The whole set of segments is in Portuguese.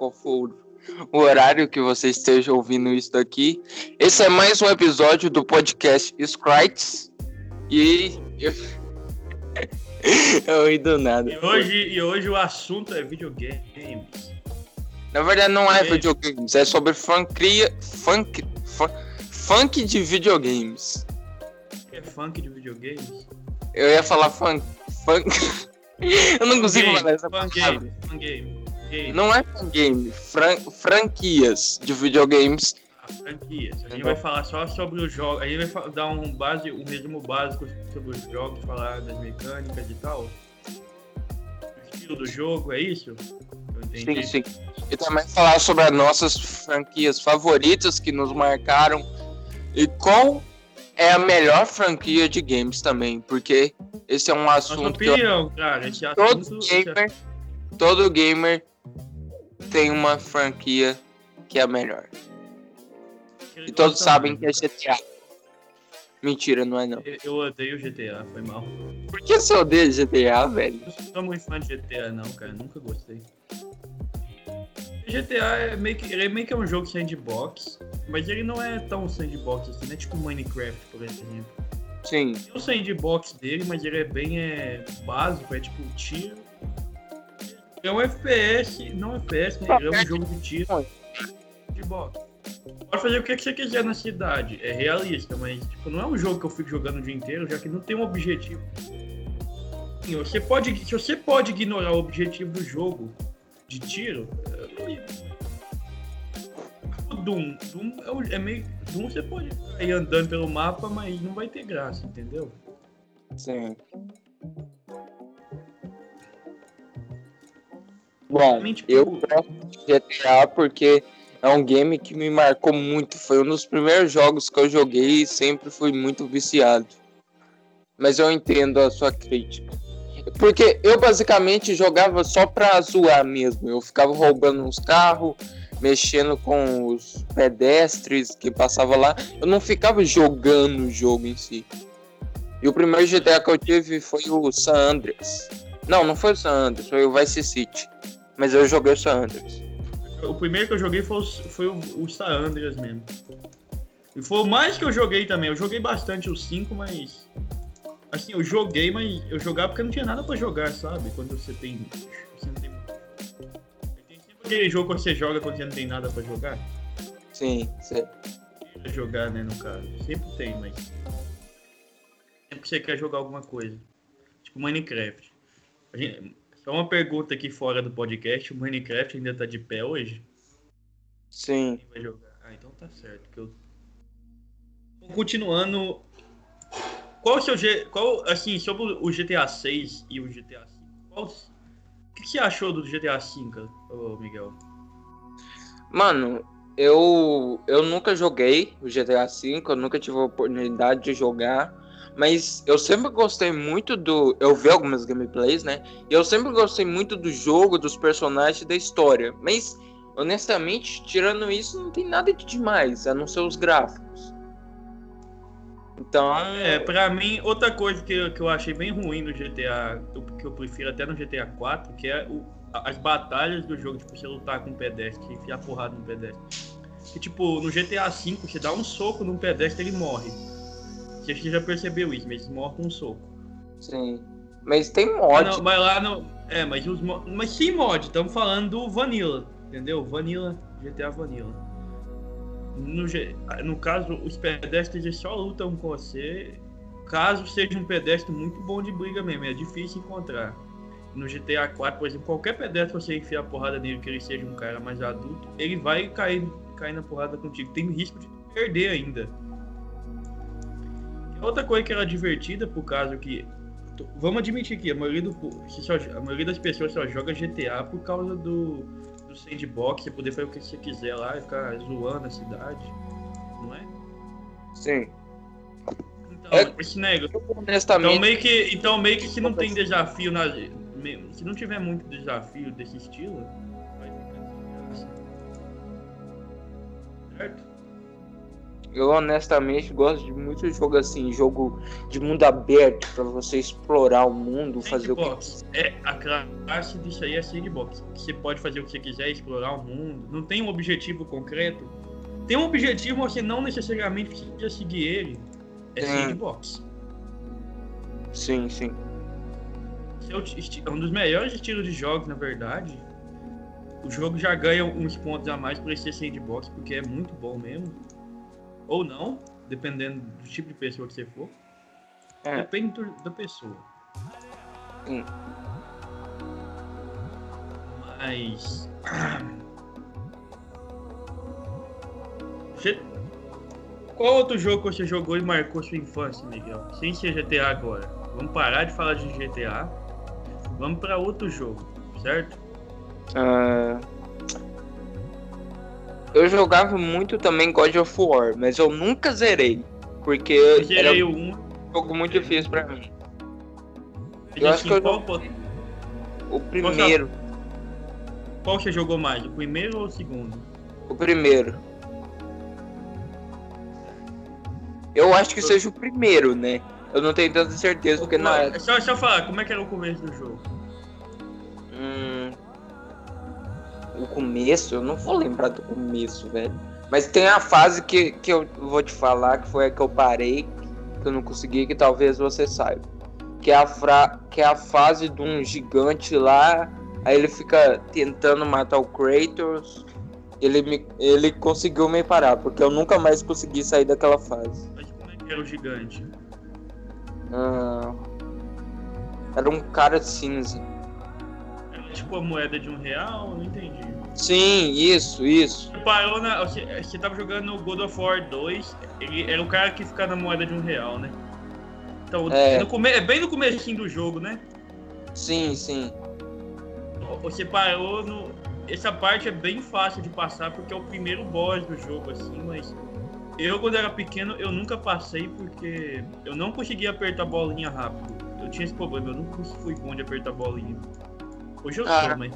qual for o horário que você esteja ouvindo isso daqui. Esse é mais um episódio do podcast Scrites. E eu. eu ri do nada. E hoje, e hoje o assunto é videogames. Na verdade, não é videogames, é sobre funkria, funk, funk, funk de videogames. É funk de videogames? Eu ia falar funk. funk. eu não consigo game, falar essa fun palavra. game, fun game, game. Não é game, fran franquias de videogames. Ah, franquias. A gente vai falar só sobre os jogos. A gente vai dar um, base, um resumo básico sobre os jogos, falar das mecânicas e tal. O estilo do jogo, é isso? Eu. Sim, sim. E também falar sobre as nossas franquias favoritas que nos marcaram e qual é a melhor franquia de games também, porque esse é um Nossa assunto que eu- opinião, cara. Esse todo assunto. esse gamer, todo gamer tem uma franquia que é a melhor. E todos sabem que é GTA. Mentira, não é não. Eu- Eu odeio GTA, foi mal. Por que você odeia GTA, velho? Eu não sou muito fã de GTA, não, cara. Nunca gostei. GTA é meio que, ele é meio que um jogo sandbox, mas ele não é tão sandbox assim, não é tipo Minecraft, por exemplo. Sim, Tem o sandbox dele, mas ele é bem é, básico, é tipo tiro. É um FPS, não FPS, né? É um jogo de tiro. Sandbox. Pode fazer o que você quiser na cidade, é realista, mas tipo, não é um jogo que eu fico jogando o dia inteiro, já que não tem um objetivo. Você pode, se você pode ignorar o objetivo do jogo de tiro, eu não ligo. Doom, Doom é, o- é meio. Doom você pode ir andando pelo mapa, mas não vai ter graça, entendeu? sim. Bom, tipo, eu gosto de GTA porque é um game que me marcou muito. Foi um dos primeiros jogos que eu joguei e sempre fui muito viciado. Mas eu entendo a sua crítica. Porque eu basicamente jogava só pra zoar mesmo. Eu ficava roubando uns carros, mexendo com os pedestres que passavam lá. Eu não ficava jogando o jogo em si. E o primeiro GTA que eu tive foi o San Andreas. Não, não foi o San Andreas, foi o Vice City. Mas eu joguei o San Andreas. O primeiro que eu joguei foi, o- foi o, o Star Andreas mesmo. E foi o mais que eu joguei também. Eu joguei bastante o 5, mas. Assim, eu joguei, mas eu jogava porque não tinha nada pra jogar, sabe? Quando você tem. Você não tem. Tem sempre aquele jogo que você joga quando você não tem nada pra jogar. Sim, sim. Jogar, né, no caso. Sempre tem, mas. Sempre que você quer jogar alguma coisa. Tipo Minecraft. A gente- Só uma pergunta aqui fora do podcast: o Minecraft ainda tá de pé hoje? Sim. Quem vai jogar? Ah, então tá certo. Que eu... Bom, Continuando. Qual o seu G... qual assim sobre o GTA 6 e o GTA 5? Qual... O que que você achou do GTA 5, ô Miguel? Mano, eu eu nunca joguei o GTA V, eu nunca tive a oportunidade de jogar, mas eu sempre gostei muito do, eu vi algumas gameplays, né? E eu sempre gostei muito do jogo, dos personagens, e da história. Mas honestamente, tirando isso, não tem nada de demais, a não ser os gráficos. Então, É, pra mim, outra coisa que, eu- que eu achei bem ruim no GTA, que eu prefiro até no GTA 4, que é o- as batalhas do jogo, tipo, você lutar com um pedestre, enfiar porrada no pedestre. Que, tipo, no GTA V, você dá um soco num pedestre ele morre. Acha que já percebeu isso, mas ele morre com um soco. sim. Mas tem Ah, mod. não, mas lá não. É, mas os mo- Mas sim mod, estamos falando do Vanilla, entendeu? Vanilla, GTA Vanilla. No, no caso, os pedestres eles só lutam com você caso seja um pedestre muito bom de briga mesmo. É difícil encontrar. No GTA 4, por exemplo, qualquer pedestre você enfiar a porrada nele, que ele seja um cara mais adulto, ele vai cair, cair na porrada contigo. Tem risco de perder ainda. Outra coisa que era divertida, por causa que vamos admitir que a maioria, do, só- a maioria das pessoas só joga GTA por causa do, do sandbox, você poder fazer o que você quiser lá e ficar zoando a cidade, não é? Sim. Então, É- esse. Honestamente, Então meio que, então meio que se não tem desafio na, se não tiver muito desafio desse estilo, vai ficar graça. Certo? Eu honestamente gosto de muito jogo assim, jogo de mundo aberto para você explorar o mundo, fazer o que é a classe disso aí é sandbox. Você pode fazer o que você quiser, explorar o mundo. Não tem um objetivo concreto. Tem um objetivo, mas você não necessariamente precisa seguir ele. É sim. sandbox. Sim, sim. É um dos melhores estilos de jogos, na verdade. O jogo já ganha uns pontos a mais por ser sandbox, porque é muito bom mesmo ou não, dependendo do tipo de pessoa que você for. É. Depende da pessoa. Hum. Mas. Você... Qual outro jogo que você jogou e marcou sua infância, Miguel? Sem ser GTA agora. Vamos parar de falar de GTA. Vamos para outro jogo, certo? Uh, eu jogava muito também God of War, mas eu nunca zerei. Porque eu era um jogo muito difícil pra mim. Eu acho que eu qual, O primeiro. Qual você jogou mais? O primeiro ou o segundo? O primeiro. Eu acho que seja o primeiro, né? Eu não tenho tanta certeza, porque não é. Só, só falar, como é que era o começo do jogo? Hum, o começo, eu não vou lembrar do começo, velho. Mas tem a fase que, que eu vou te falar, que foi a que eu parei, que eu não consegui, que talvez você saiba. Que é a, fra... que é a fase de um gigante lá, aí ele fica tentando matar o Kratos. Ele, me... ele conseguiu me parar, porque eu nunca mais consegui sair daquela fase. Mas como é que era o gigante? Ah... Era um cara cinza. Tipo a moeda de um real? Não entendi. Sim, isso, isso. Parou na. Você, você tava jogando God of War 2, ele era o cara que fica na moeda de um real, né? Então, é, no come, é bem no começo do jogo, né? Sim, sim. Você parou no. Essa parte é bem fácil de passar porque é o primeiro boss do jogo, assim, mas. Eu, quando era pequeno, eu nunca passei porque eu não conseguia apertar a bolinha rápido. Eu tinha esse problema, eu nunca fui bom de apertar a bolinha. Hoje eu ah. sou, mas.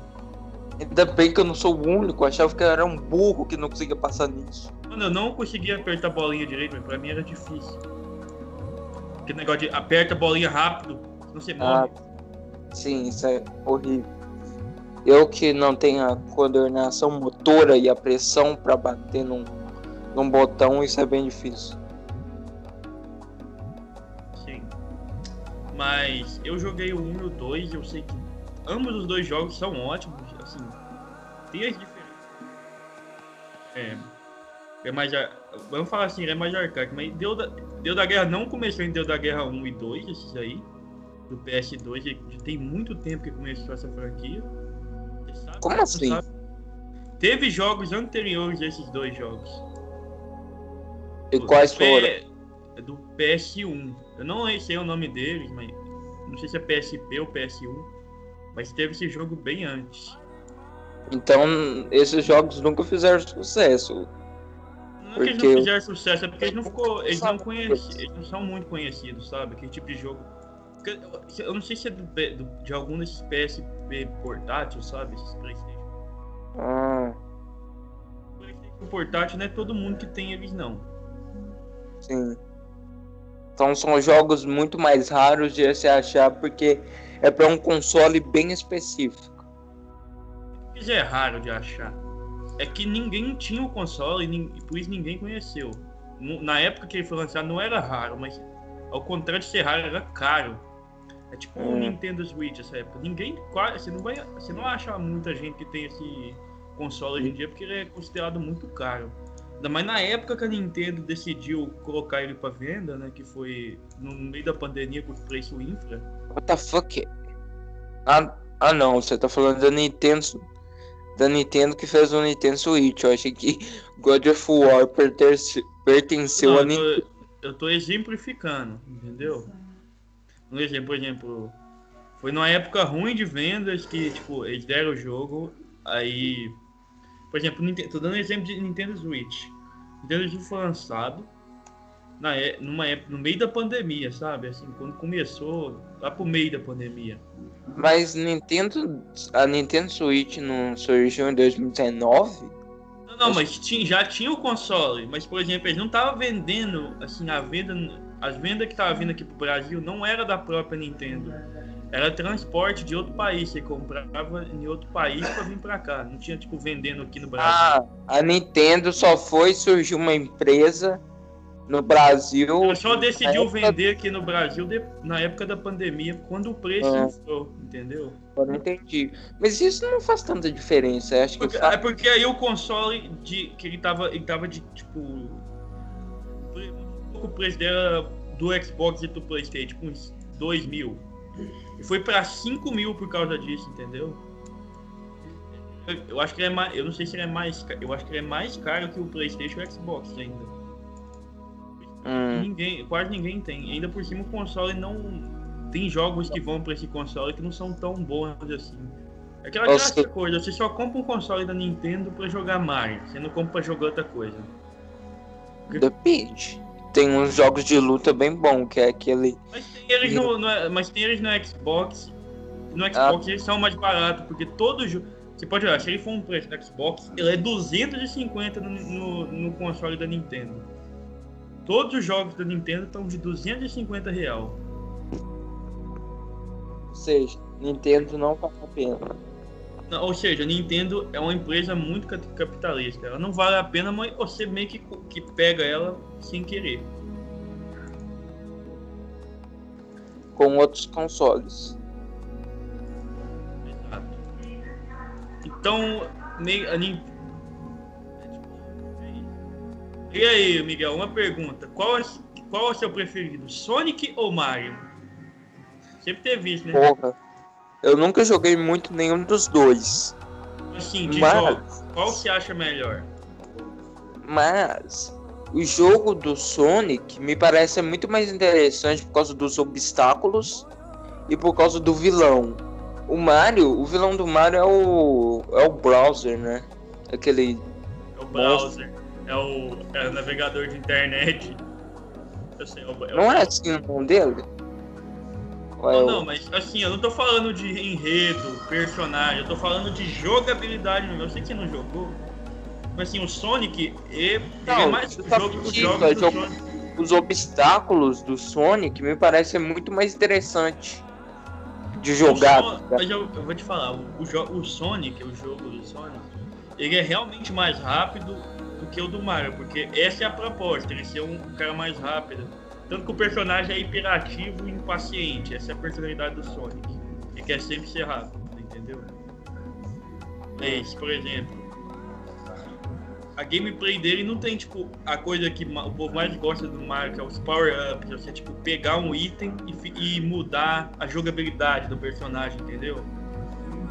Ainda bem que eu não sou o único, achava que eu era um burro que não conseguia passar nisso. Mano, eu não conseguia apertar a bolinha direito, mas pra mim era difícil. Aquele negócio de aperta a bolinha rápido, não se morre. Ah, sim, isso é horrível. Eu que não tenho a coordenação motora e a pressão para bater num, num botão, isso é bem difícil. Sim. Mas eu joguei o 1 e o 2 eu sei que ambos os dois jogos são ótimos assim, tem as diferenças. É, é mais. Vamos falar assim, é mais arcaico, mas Deus da, Deus da Guerra não começou em Deus da Guerra 1 e 2, esses aí. Do PS2, já tem muito tempo que começou essa franquia. Sabe, Como assim? Sabe? Teve jogos anteriores a esses dois jogos. E do quais foram? Do PS1. Eu não sei o nome deles, mas não sei se é PSP ou PS1. Mas teve esse jogo bem antes. Então, esses jogos nunca fizeram sucesso. Não é porque... que eles não fizeram sucesso, é porque eles não, ficou, eles não, conheci, eles não são muito conhecidos, sabe? Aquele tipo de jogo. Eu não sei se é do, do, de algum desses PSP portátil, sabe? Esses Playstation. Ah. Playstation portátil não é todo mundo que tem eles, não. Sim. Então são jogos muito mais raros de se achar porque é para um console bem específico já é raro de achar. É que ninguém tinha o console e por isso ninguém conheceu. Na época que ele foi lançado não era raro, mas ao contrário de ser raro, era caro. É tipo o hum. Nintendo Switch essa época. Ninguém quase. Você não, vai, você não acha muita gente que tem esse console hoje em dia porque ele é considerado muito caro. Ainda mais na época que a Nintendo decidiu colocar ele para venda, né? Que foi no meio da pandemia com o preço infra. What the fuck? Ah, ah não, você tá falando da Nintendo da Nintendo que fez o Nintendo Switch. Eu achei que God of War pertence, pertenceu Não, a Nintendo. Eu tô exemplificando, entendeu? Um exemplo, por exemplo, foi numa época ruim de vendas que, tipo, eles deram o jogo, aí. Por exemplo, tô dando exemplo de Nintendo Switch. Nintendo Switch foi lançado na, numa época, no meio da pandemia, sabe? Assim, quando começou, lá pro meio da pandemia. Mas Nintendo, a Nintendo Switch não surgiu em 2019? Não, não, mas tinha, já tinha o console, mas por exemplo, eles não estavam vendendo, assim, a venda, as vendas que estavam vindo aqui pro Brasil não era da própria Nintendo. Era transporte de outro país, você comprava em outro país para vir para cá. Não tinha tipo vendendo aqui no Brasil. Ah, a Nintendo só foi surgir uma empresa no Brasil. Ela só decidiu época... vender aqui no Brasil de... na época da pandemia, quando o preço ah. entrou, entendeu? Eu não entendi. Mas isso não faz tanta diferença. Acho porque, que. É porque aí o console de que ele tava, ele tava de tipo o preço dela do Xbox e do PlayStation, tipo uns 2 mil. E foi para 5 mil por causa disso, entendeu? Eu, eu acho que ele é mais. Eu não sei se ele é mais. Eu acho que ele é mais caro que o PlayStation e o Xbox ainda. Hum. Ninguém, quase ninguém tem. Ainda por cima o console não. Tem jogos que vão para esse console que não são tão bons assim. É aquela Nossa. coisa, você só compra um console da Nintendo para jogar Mario, você não compra pra jogar outra coisa. Depende. Tem uns jogos de luta bem bom, que é aquele. Mas tem eles no, no mas tem eles no Xbox. No Xbox ah. eles são mais baratos, porque todo jogo. Você pode olhar, se ele for um preço do Xbox, ele é 250 no, no, no console da Nintendo. Todos os jogos da Nintendo estão de 250 real. Ou seja, Nintendo não vale a pena. Não, ou seja, a Nintendo é uma empresa muito capitalista. Ela não vale a pena, mas você meio que, que pega ela sem querer. Com outros consoles. Exato. Então, a Nintendo E aí, Miguel, uma pergunta. Qual é, qual é o seu preferido? Sonic ou Mario? Sempre teve isso, né? Porra. Eu nunca joguei muito nenhum dos dois. Assim, de mas... qual você acha melhor? Mas o jogo do Sonic me parece muito mais interessante por causa dos obstáculos e por causa do vilão. O Mario, o vilão do Mario é o é o browser, né? Aquele é o browser é o, é o navegador de internet. Sei, é o, é não é assim o nome dele? Não, é não, mas assim, eu não tô falando de enredo, personagem, eu tô falando de jogabilidade mesmo. Eu sei que você não jogou. Mas assim, o Sonic é, não, é mais o jogo, os jogos do Sonic. Os obstáculos do Sonic me parecem muito mais interessante de jogar. Son... Mas eu, eu, vou te falar, o, o, o Sonic, o jogo do Sonic, ele é realmente mais rápido do que o do Mario, porque essa é a proposta, ele ser um cara mais rápido. Tanto que o personagem é hiperativo e impaciente, essa é a personalidade do Sonic. Ele quer sempre ser rápido, entendeu? Mas, por exemplo, a gameplay dele não tem, tipo, a coisa que o povo mais gosta do Mario, que é os power-ups, você, tipo, pegar um item e, e, mudar a jogabilidade do personagem, entendeu?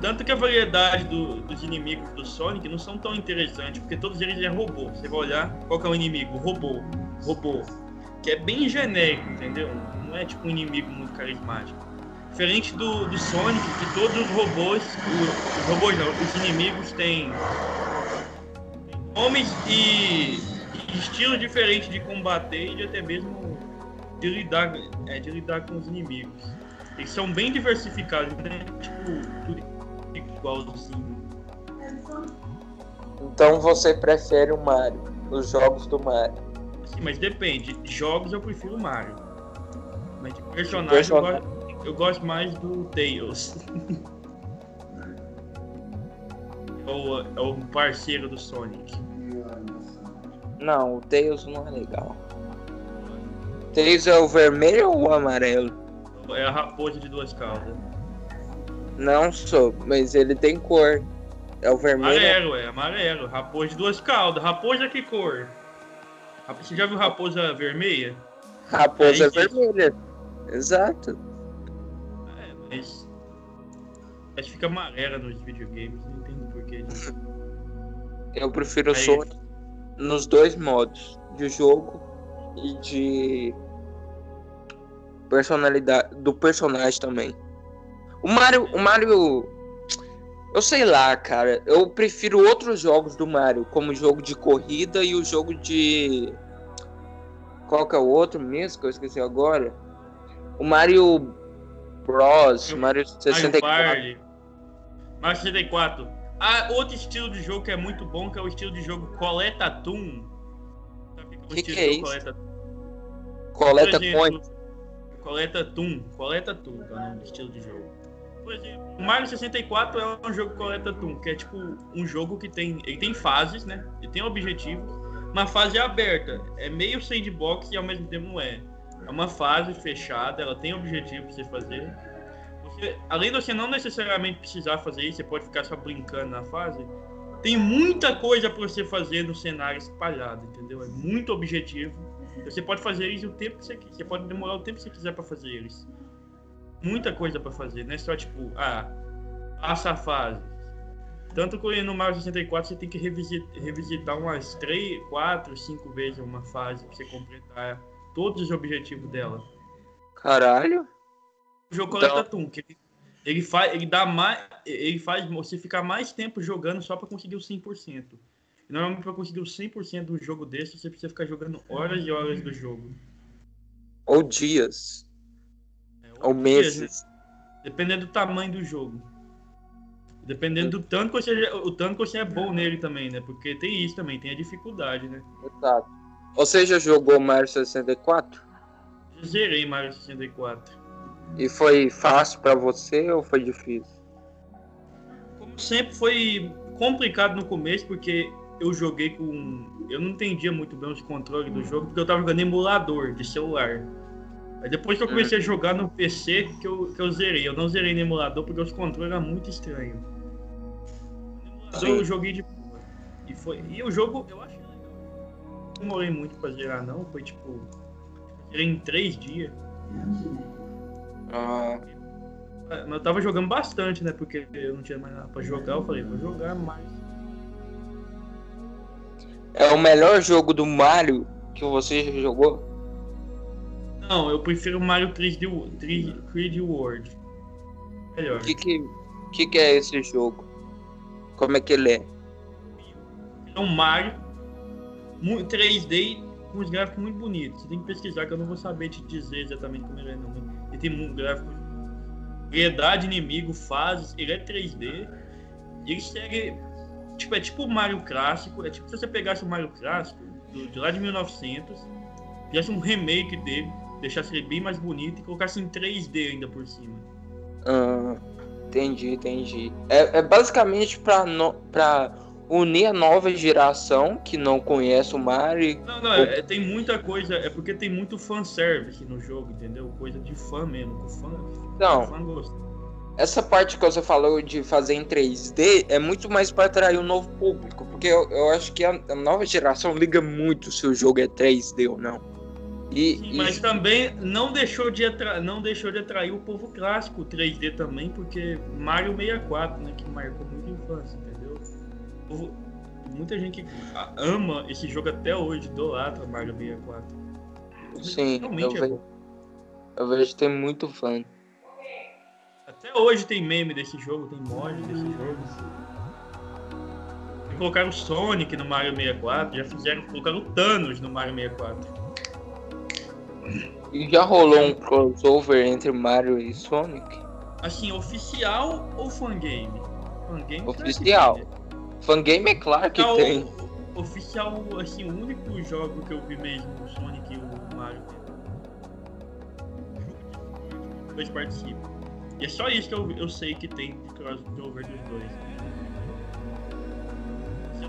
Tanto que a variedade do, dos inimigos do Sonic não são tão interessantes, porque todos eles é robô. Você vai olhar, qual é o inimigo? Robô. Robô. Que é bem genérico, entendeu? Não é tipo um inimigo muito carismático. Diferente do, do Sonic, que todos os robôs, o, os robôs não, os inimigos têm nomes e, e estilos diferentes de combater e de até mesmo de lidar, é, de lidar com os inimigos. Eles são bem diversificados, né? Tipo, igualzinho. Então você prefere o Mario, os jogos do Mario? Sim, mas depende. Jogos eu prefiro o Mario. Mas de personagem, personagem. Eu, gosto, eu, gosto, mais do Tails. é, o, é o parceiro do Sonic. Não, o Tails não é legal. Tails é o vermelho ou o amarelo? É a raposa de duas caudas. Não sou, mas ele tem cor. É o vermelho. Amarelo, é amarelo. Raposa de duas caudas. Raposa que cor? Você já viu raposa vermelha? Raposa é vermelha. Exato. É, mas. Acho que fica amarela nos videogames, não entendo porquê. Eu prefiro o Sonic nos dois modos, de jogo e de personalidade do personagem também. O Mario, o Mario, eu sei lá, cara. Eu prefiro outros jogos do Mario, como o jogo de corrida e o jogo de qual que é o outro mesmo que eu esqueci agora? O Mario Bros, Mario 64. Mario 64. há outro estilo de jogo que é muito bom, que é o estilo de jogo Coleta Toon. Sabe o que, é isso? Coleta, coleta Coin. Coleta Toon. Coleta Toon, é o nome do estilo de jogo. Por exemplo, Mario 64 é um jogo Coleta Toon, que é tipo um jogo que tem. Ele tem fases, né? Ele tem objetivos. Uma fase aberta. É meio sandbox e ao mesmo tempo não é. É uma fase fechada, ela tem objetivo pra você fazer você, além de você não necessariamente precisar fazer isso, você pode ficar só brincando na fase. Tem muita coisa para você fazer no cenário espalhado, entendeu? É muito objetivo. Você pode fazer isso o tempo que você quiser. Você pode demorar o tempo que você quiser para fazer eles. Muita coisa para fazer, não é só tipo, ah, passa a fase. Tanto que no Mario 64 você tem que revisitar, revisitar umas 3, 4, 5 vezes uma fase pra você completar todos os objetivos dela. Caralho! o jogo então... Coleta Toon, que ele, ele, faz, ele dá mais, ele faz você ficar mais tempo jogando só para conseguir o 100%. Normalmente para conseguir o 100% do jogo desse, você precisa ficar jogando horas e horas do jogo. Ou dias. Ou, meses. Dependendo do tamanho do jogo. Dependendo do tanto que você, o tanto que você é bom nele também, né? Porque tem isso também, tem a dificuldade, né? Exato. Você já jogou Mario 64? Eu zerei Mario 64. E foi fácil para você ou foi difícil? Como sempre foi complicado no começo porque eu joguei com eu não entendia muito bem os controles do jogo porque eu tava jogando emulador de celular. Aí depois que eu comecei a hum. jogar no PC que eu, que eu zerei. Eu não zerei no emulador porque os controles eram muito estranhos. No emulador eu joguei de boa. E, foi, e o jogo eu achei legal. Não demorei muito pra zerar não. Foi tipo. Zerei em três dias. Ah. Mas eu tava jogando bastante, né? Porque eu não tinha mais nada pra jogar. Eu falei, vou jogar mais. É o melhor jogo do Mario que você jogou? Não, eu prefiro Mario 3D, 3D World. Melhor. O que que, que que é esse jogo? Como é que ele é? É um Mario 3D com os gráficos muito bonitos. Você tem que pesquisar que eu não vou saber te dizer exatamente como ele é. Não. Ele tem um gráfico, variedade inimigo, fases, ele é 3D. E ele segue. Tipo, é tipo o Mario clássico. É tipo se você pegasse o Mario clássico do, de lá de 1900, fizesse um remake dele, deixasse ele bem mais bonito e colocasse em 3D ainda por cima. Ah, entendi, entendi. É, é basicamente pra, no, pra unir a nova geração que não conhece o Mario. Não, não, é, tem muita coisa, é porque tem muito fanservice no jogo, entendeu? Coisa de fã mesmo, fã, não. fã. Essa parte que você falou de fazer em 3D é muito mais para atrair um novo público, porque eu, eu acho que a, a, nova geração liga muito se o jogo é 3D ou não. E, Sim, e... Mas também não deixou, de atra... não deixou de atrair o povo clássico 3D também, porque Mario 64, né, que marcou muito infância, entendeu? muita gente ama esse jogo até hoje, idolatra Mario 64. Sim, eu, é vejo, eu vejo que tem muito fã. Até hoje tem meme desse jogo, tem mod desse jogo. E colocaram o Sonic no Mario 64, já fizeram, colocaram o Thanos no Mario 64. E já rolou um crossover entre Mario e Sonic? Assim, oficial ou fangame? Fangame oficial. Fangame é claro que é tem. Oficial, assim, o único jogo que eu vi mesmo, o Sonic e o Mario. Dois participam. E é só isso que eu, eu sei que tem crossover dos dois.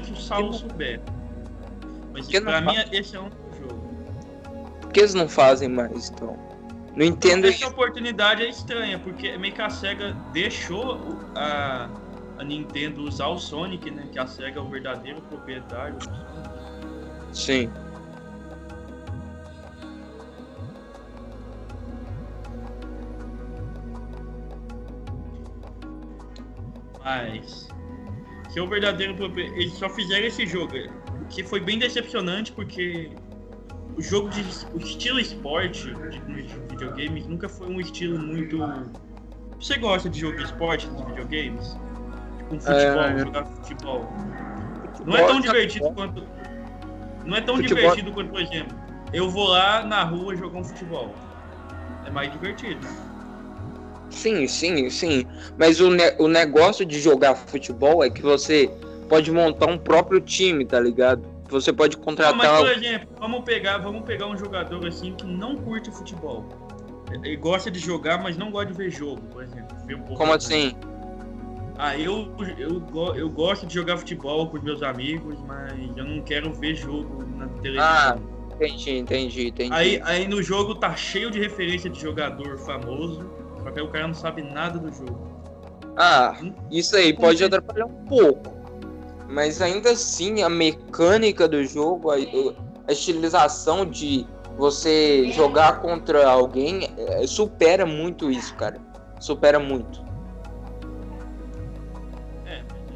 Se o Saulo souber. Mas que pra mim, esse é um que eles não fazem mais, então? Não entendo. Essa oportunidade é estranha, porque meio que a SEGA deixou a a Nintendo usar o Sonic, né? Que a SEGA é o verdadeiro proprietário. Sim. Mas se é o verdadeiro proprietário. Eles só fizeram esse jogo. Que foi bem decepcionante porque o jogo de. O estilo esporte de, de videogames nunca foi um estilo muito. Você gosta de jogo de esporte de videogames? com futebol, é... jogar futebol. Não é tão divertido quanto. Não é tão futebol... divertido quanto, por exemplo, eu vou lá na rua jogar um futebol. É mais divertido. Sim, sim, sim. Mas o, ne o negócio de jogar futebol é que você pode montar um próprio time, tá ligado? Você pode contratar. Não, mas, por exemplo, vamos pegar, vamos pegar um jogador assim que não curte futebol. Ele gosta de jogar, mas não gosta de ver jogo, por exemplo. Um Como assim? Ah, eu, eu, eu gosto de jogar futebol com os meus amigos, mas eu não quero ver jogo na televisão. Ah, entendi, entendi, entendi. Aí, aí no jogo tá cheio de referência de jogador famoso, só que aí o cara não sabe nada do jogo. Ah, hum? isso aí pode atrapalhar um pouco. Mas ainda assim, a mecânica do jogo, a, a estilização de você jogar contra alguém é, supera muito isso, cara. Supera muito.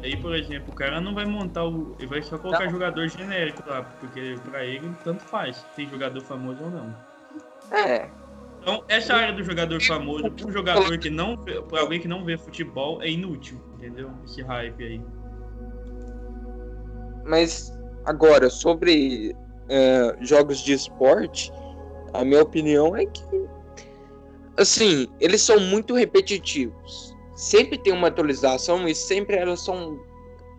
Aí, por exemplo, o cara não vai montar o. Ele vai só colocar não. jogador genérico lá, porque pra ele tanto faz, tem jogador famoso ou não. É. Então, essa área do jogador famoso, um jogador que não. Pra alguém que não vê futebol, é inútil, entendeu? Esse hype aí. Mas, agora, sobre é, jogos de esporte, a minha opinião é que. Assim, eles são muito repetitivos sempre tem uma atualização e sempre elas são.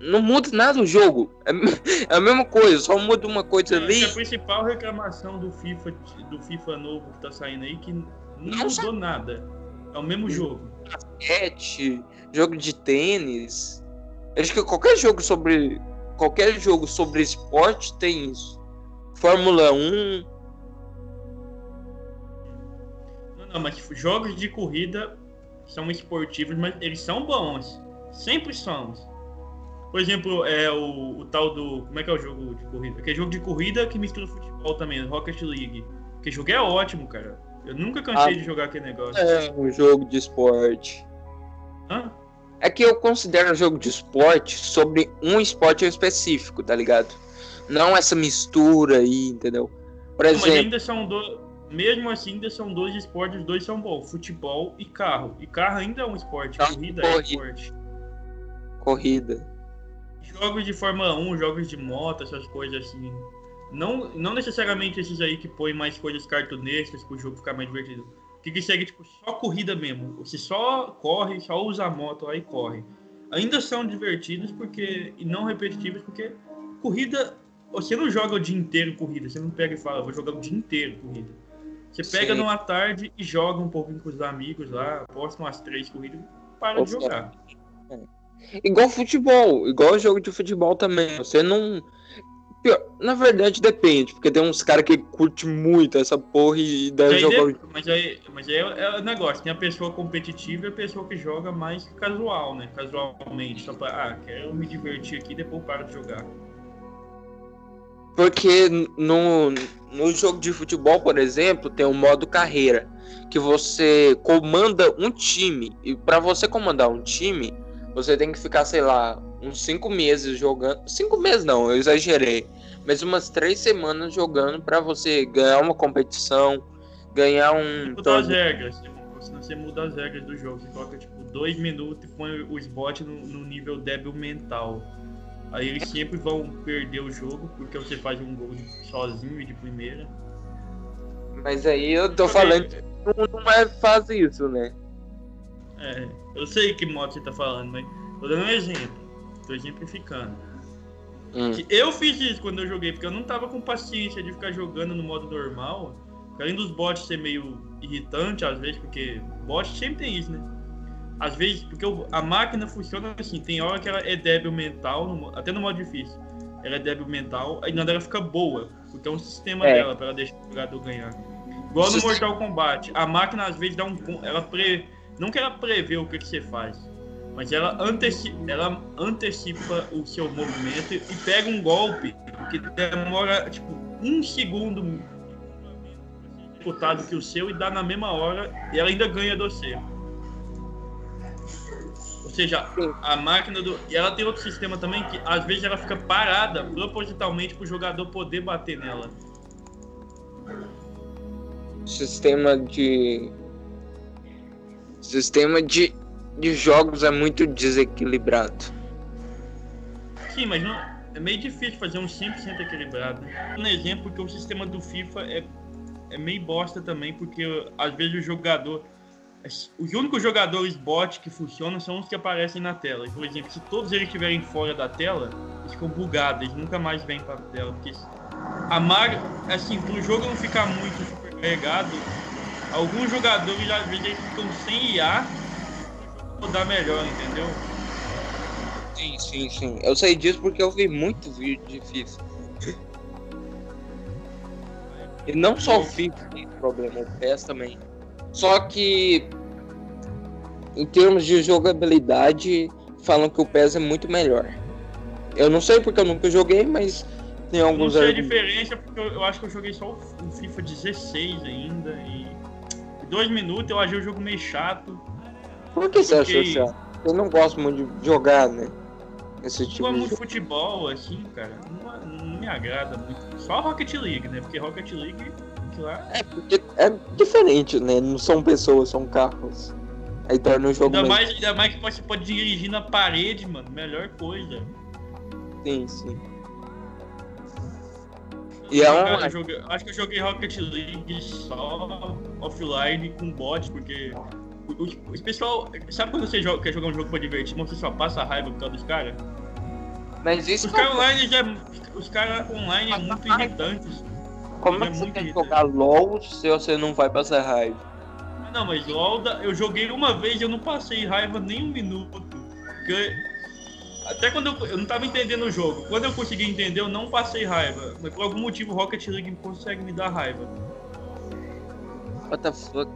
Não muda nada o jogo. É, é a mesma coisa, só muda uma coisa é, ali. A principal reclamação do FIFA, do FIFA novo que tá saindo aí que não, não mudou nada. É o mesmo jogo. Basquete, jogo de tênis. Acho que qualquer jogo sobre. Qualquer jogo sobre esporte tem isso. Fórmula 1. Não, não, mas jogos de corrida são esportivos, mas eles são bons. Sempre somos. Por exemplo, é o, o, tal do. Como é que é o jogo de corrida? Que é jogo de corrida que mistura futebol também, Rocket League. Que jogo é ótimo, cara. Eu nunca cansei ah, de jogar aquele negócio. É um jogo de esporte. Hã? É que eu considero jogo de esporte sobre um esporte específico, tá ligado? Não essa mistura aí, entendeu? Por exemplo. Não, mas ainda são dois mesmo assim, ainda são dois esportes, os dois são bons, futebol e carro. E carro ainda é um esporte, corrida, corrida é esporte. Corrida. Jogos de Fórmula 1, jogos de moto, essas coisas assim. Não, não necessariamente esses aí que põem mais coisas cartunescas para o jogo ficar mais divertido. Que, que segue tipo, só corrida mesmo. Você só corre, só usa a moto aí corre. Ainda são divertidos porque e não repetitivos porque corrida você não joga o dia inteiro corrida, você não pega e fala, vou jogar o dia inteiro corrida. Você pega Sim. numa tarde e joga um pouquinho com os amigos lá, posta umas três corridas e para de jogar. É. Igual futebol, igual jogo de futebol também. Você não. Na verdade depende, porque tem uns caras que curte muito essa porra e deve jogar. Mas aí, mas aí é, é o negócio, tem a pessoa competitiva e a pessoa que joga mais casual, né? Casualmente. Só pra, ah, quero me divertir aqui e depois para de jogar. Porque no, no jogo de futebol, por exemplo, tem o modo carreira, que você comanda um time. E para você comandar um time, você tem que ficar, sei lá, uns cinco meses jogando. Cinco meses não, eu exagerei. Mas umas três semanas jogando para você ganhar uma competição, ganhar um. Mudar as regras. Senão você muda as regras do jogo. Você coloca tipo dois minutos e põe os bots no, no nível débil mental. Aí eles sempre vão perder o jogo porque você faz um gol sozinho e de primeira. Mas aí eu tô falando que não, não é faz isso, né? É, eu sei que modo você tá falando, mas tô dando um exemplo. Tô exemplificando. Hum. Eu fiz isso quando eu joguei, porque eu não tava com paciência de ficar jogando no modo normal. Além dos bots ser meio irritante às vezes, porque bot sempre tem isso, né? às vezes, porque a máquina funciona assim, tem hora que ela é débil mental, no, até no modo difícil. Ela é débil mental, aí nada ela fica boa, porque é um sistema é. dela para ela deixar o jogador ganhar. Igual no Mortal Kombat, a máquina às vezes dá um. Ela pre, não que ela prevê o que, que você faz, mas ela antecipa, ela antecipa o seu movimento e pega um golpe que demora tipo um segundo executado que o seu e dá na mesma hora e ela ainda ganha do você. Ou seja, a máquina do. E ela tem outro sistema também que às vezes ela fica parada propositalmente para o jogador poder bater nela. Sistema de. Sistema de, de jogos é muito desequilibrado. Sim, mas não, é meio difícil fazer um 100% equilibrado. Um exemplo que o sistema do FIFA é, é meio bosta também, porque às vezes o jogador os únicos jogadores bot que funcionam são os que aparecem na tela. Por exemplo, se todos eles estiverem fora da tela, eles ficam bugados, eles nunca mais vêm para a tela. Porque a mar, assim, para o jogo não ficar muito supercarregado, alguns jogadores às vezes ficam sem IA rodar melhor, entendeu? Sim, sim, sim. Eu sei disso porque eu vi muito vídeo difícil. E não só o FIFA tem problema, o PES também. Só que em termos de jogabilidade, falam que o PES é muito melhor. Eu não sei porque eu nunca joguei, mas tem alguns. Eu não sei a diferença porque eu, acho que eu joguei só o FIFA 16 ainda e dois minutos eu achei o jogo meio chato. Por que você achou chato? Eu não gosto muito de jogar, né? Esse tipo não é muito futebol, assim, cara. Não, não, me agrada muito. Só Rocket League, né? Porque Rocket League lá. É, porque é diferente, né? Não são pessoas, são carros. Aí torna o jogo. Ainda mais, ainda mais que você pode dirigir na parede, mano. Melhor coisa. Sim, sim. E é um... joguei, acho que eu joguei Rocket League só offline com bot, porque o, o, pessoal. Sabe quando você joga, quer jogar um jogo pra divertir, mas você só passa raiva por causa dos caras? Mas isso. Os caras online já. Os caras online é muito irritantes. Como é que você tem que jogar LOL se você não vai passar raiva? Não, mas LOL eu joguei uma vez e eu não passei raiva nem um minuto. Porque até quando eu, eu não tava entendendo o jogo. Quando eu consegui entender, eu não passei raiva. Mas por algum motivo Rocket League consegue me dar raiva. What the fuck?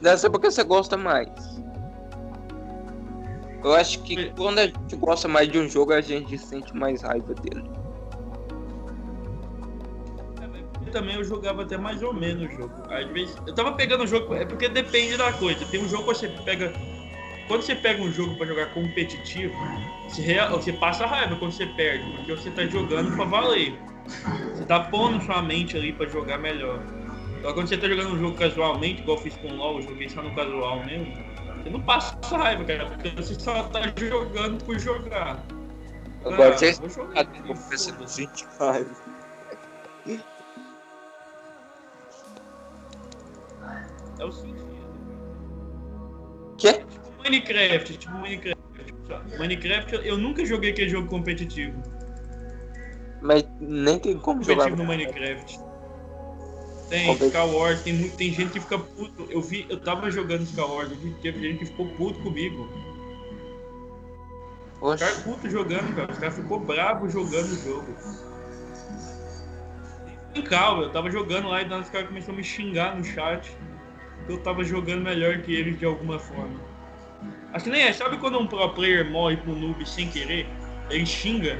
Deve ser porque você gosta mais. Eu acho que quando a gente gosta mais de um jogo, a gente sente mais raiva dele também eu jogava até mais ou menos o jogo. Às vezes, eu tava pegando o jogo, é porque depende da coisa. Tem um jogo que você pega. Quando você pega um jogo para jogar competitivo, você, você passa raiva quando você perde, porque você tá jogando pra valer. Você tá pondo sua mente ali para jogar melhor. Então quando você tá jogando um jogo casualmente, igual eu fiz com o LoL, eu joguei só no casual mesmo, você não passa raiva, cara, porque você só tá jogando por jogar. Agora ah, você está com raiva. É o sentido. Quê? Tipo Minecraft, tipo Minecraft. Minecraft, eu nunca joguei aquele jogo competitivo. Mas nem tem como competitivo jogar. no Minecraft. Tem, Skywars, tem, muito, tem gente que fica puto. Eu vi, eu tava jogando eu vi que teve gente que ficou puto comigo. Oxe. Os caras puto jogando, cara. Os caras ficou bravo jogando o jogo. Calma, eu tava jogando lá e os caras começaram a me xingar no chat eu tava jogando melhor que ele de alguma forma. Acho que nem é. Sabe quando um pro player morre pro noob sem querer? Ele xinga.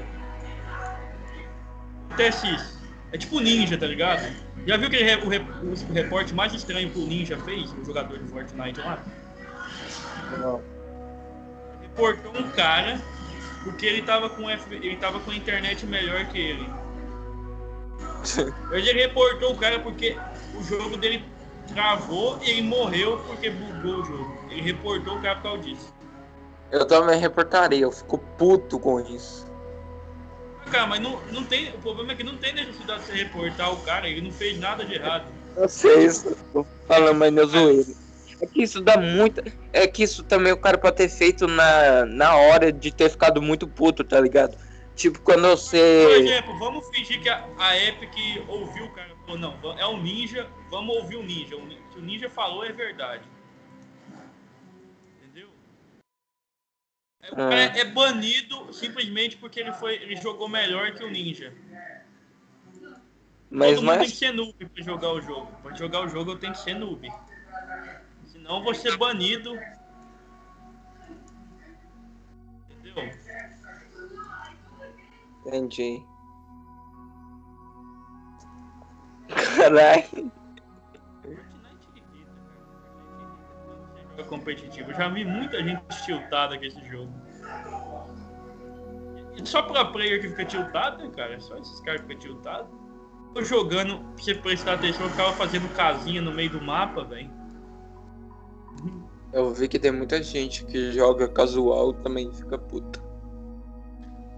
Acontece isso. É tipo ninja, tá ligado? Já viu aquele o, rep, o reporte mais estranho que o ninja fez, o jogador de Fortnite lá? Não. Reportou um cara porque ele tava com F, ele tava com a internet melhor que ele. Ele reportou o cara porque o jogo dele travou e ele morreu porque bugou o jogo. Ele reportou o cara por causa disso. Eu também reportaria, eu fico puto com isso. Cara, mas não, não tem. O problema é que não tem necessidade de você reportar o cara, ele não fez nada de errado. Eu sei isso, tô falando, mas não zoeiro. É que isso dá muito. É que isso também o cara pode ter feito na, na hora de ter ficado muito puto, tá ligado? Tipo, quando você. Por exemplo, vamos fingir que a, a Epic ouviu o cara falou, não, é um ninja, vamos ouvir o ninja. O, que o ninja falou é verdade. É, o cara é banido simplesmente porque ele, foi, ele jogou melhor que o ninja. Mas, Todo mundo mas... tem que ser noob pra jogar o jogo. Pra jogar o jogo eu tenho que ser noob. Senão eu vou ser banido. Entendeu? Entendi. Caralho. Competitivo. Eu já vi muita gente tiltada com esse jogo. E só pra player que fica tiltado, né, cara? É só esses caras que ficam tiltados. Tô jogando, pra você prestar atenção, eu ficava fazendo casinha no meio do mapa, velho. Eu vi que tem muita gente que joga casual também fica puta.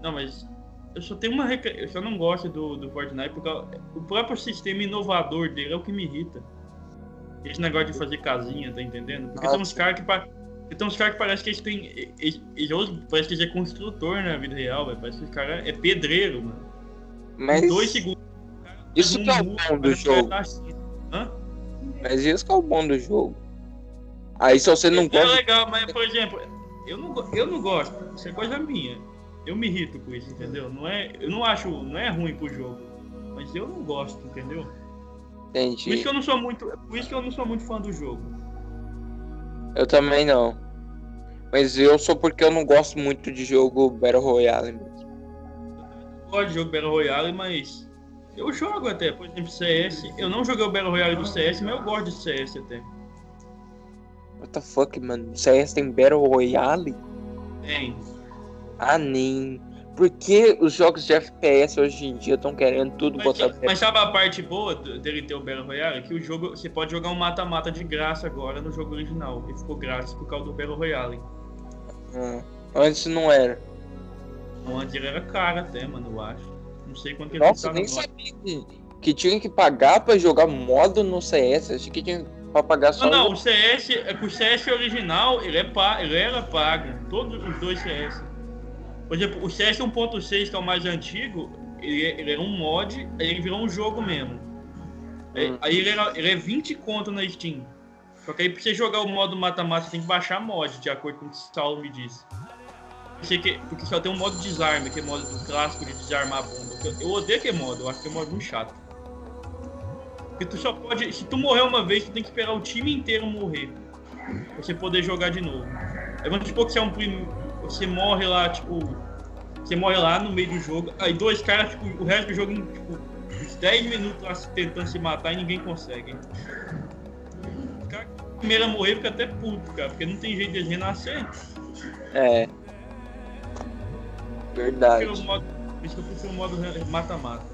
Não, mas eu só tenho uma rec... eu só não gosto do, do Fortnite porque o próprio sistema inovador dele é o que me irrita. Esse negócio de fazer casinha, tá entendendo? Porque Ah, tem uns caras que, pa- tem uns cara que parece que eles têm. Eles, eles, parece que eles é construtor na vida real, velho. Parece que cara é pedreiro, mano. Mas Em dois segundos. isso um que é o bom do jogo. Mas isso que é o bom do jogo. Aí se você não É gosta. legal, mas, por exemplo, eu não, eu não gosto. Isso é coisa minha. Eu me irrito com isso, entendeu? Não é, eu não acho, não é ruim pro jogo. Mas eu não gosto, entendeu? Por isso Entendi. que eu não sou muito, por isso que eu não sou muito fã do jogo. Eu também não. Mas eu sou porque eu não gosto muito de jogo Battle Royale mesmo. Eu gosto de jogo Battle Royale, mas eu jogo até, por exemplo, CS. Eu não joguei o Battle Royale do CS, mas eu gosto de CS até. What the fuck, mano? CS tem Battle Royale? Tem. Ah, nem. Por que os jogos de FPS hoje em dia estão querendo tudo Mas, botar mas sabe a parte boa dele ter o Battle Royale? Que o jogo, você pode jogar um mata-mata de graça agora no jogo original. Ele ficou grátis por causa do Battle Royale. Ah, Antes não era. Então, antes ele era caro até, mano, eu acho. Não sei quanto que ele Nossa, nem agora. sabia que, que tinha que pagar pra jogar modo no CS. Achei que tinha pra pagar só. Não, não, o CS, é o CS original, ele, é pa, ele era pago. Todos os dois CS. Por exemplo, o CS 1.6, que é o mais antigo, ele, é- ele era um mod, aí ele virou um jogo mesmo. Aí- Hum. Aí ele, era, ele é 20 conto na Steam. Só que aí pra você jogar o modo mata-mata, você tem que baixar mod, de acordo com o que o Saulo me disse. Porque, que- porque só tem um modo desarme, que é o modo do clássico de desarmar a bomba. Eu, eu odeio aquele modo, eu acho que é um modo muito chato. Porque tu só pode. Se tu morrer uma vez, tu tem que esperar o time inteiro morrer. Pra você poder jogar de novo. Aí vamos supor que você é um prim... Você morre lá, tipo. Você morre lá no meio do jogo. Aí dois caras, tipo, o resto do jogo, tipo, uns 10 minutos lá tentando se matar e ninguém consegue. O cara que primeiro a morrer fica até puto, cara, porque não tem jeito de renascer. É. Verdade. Por isso que eu prefiro o modo mata-mata.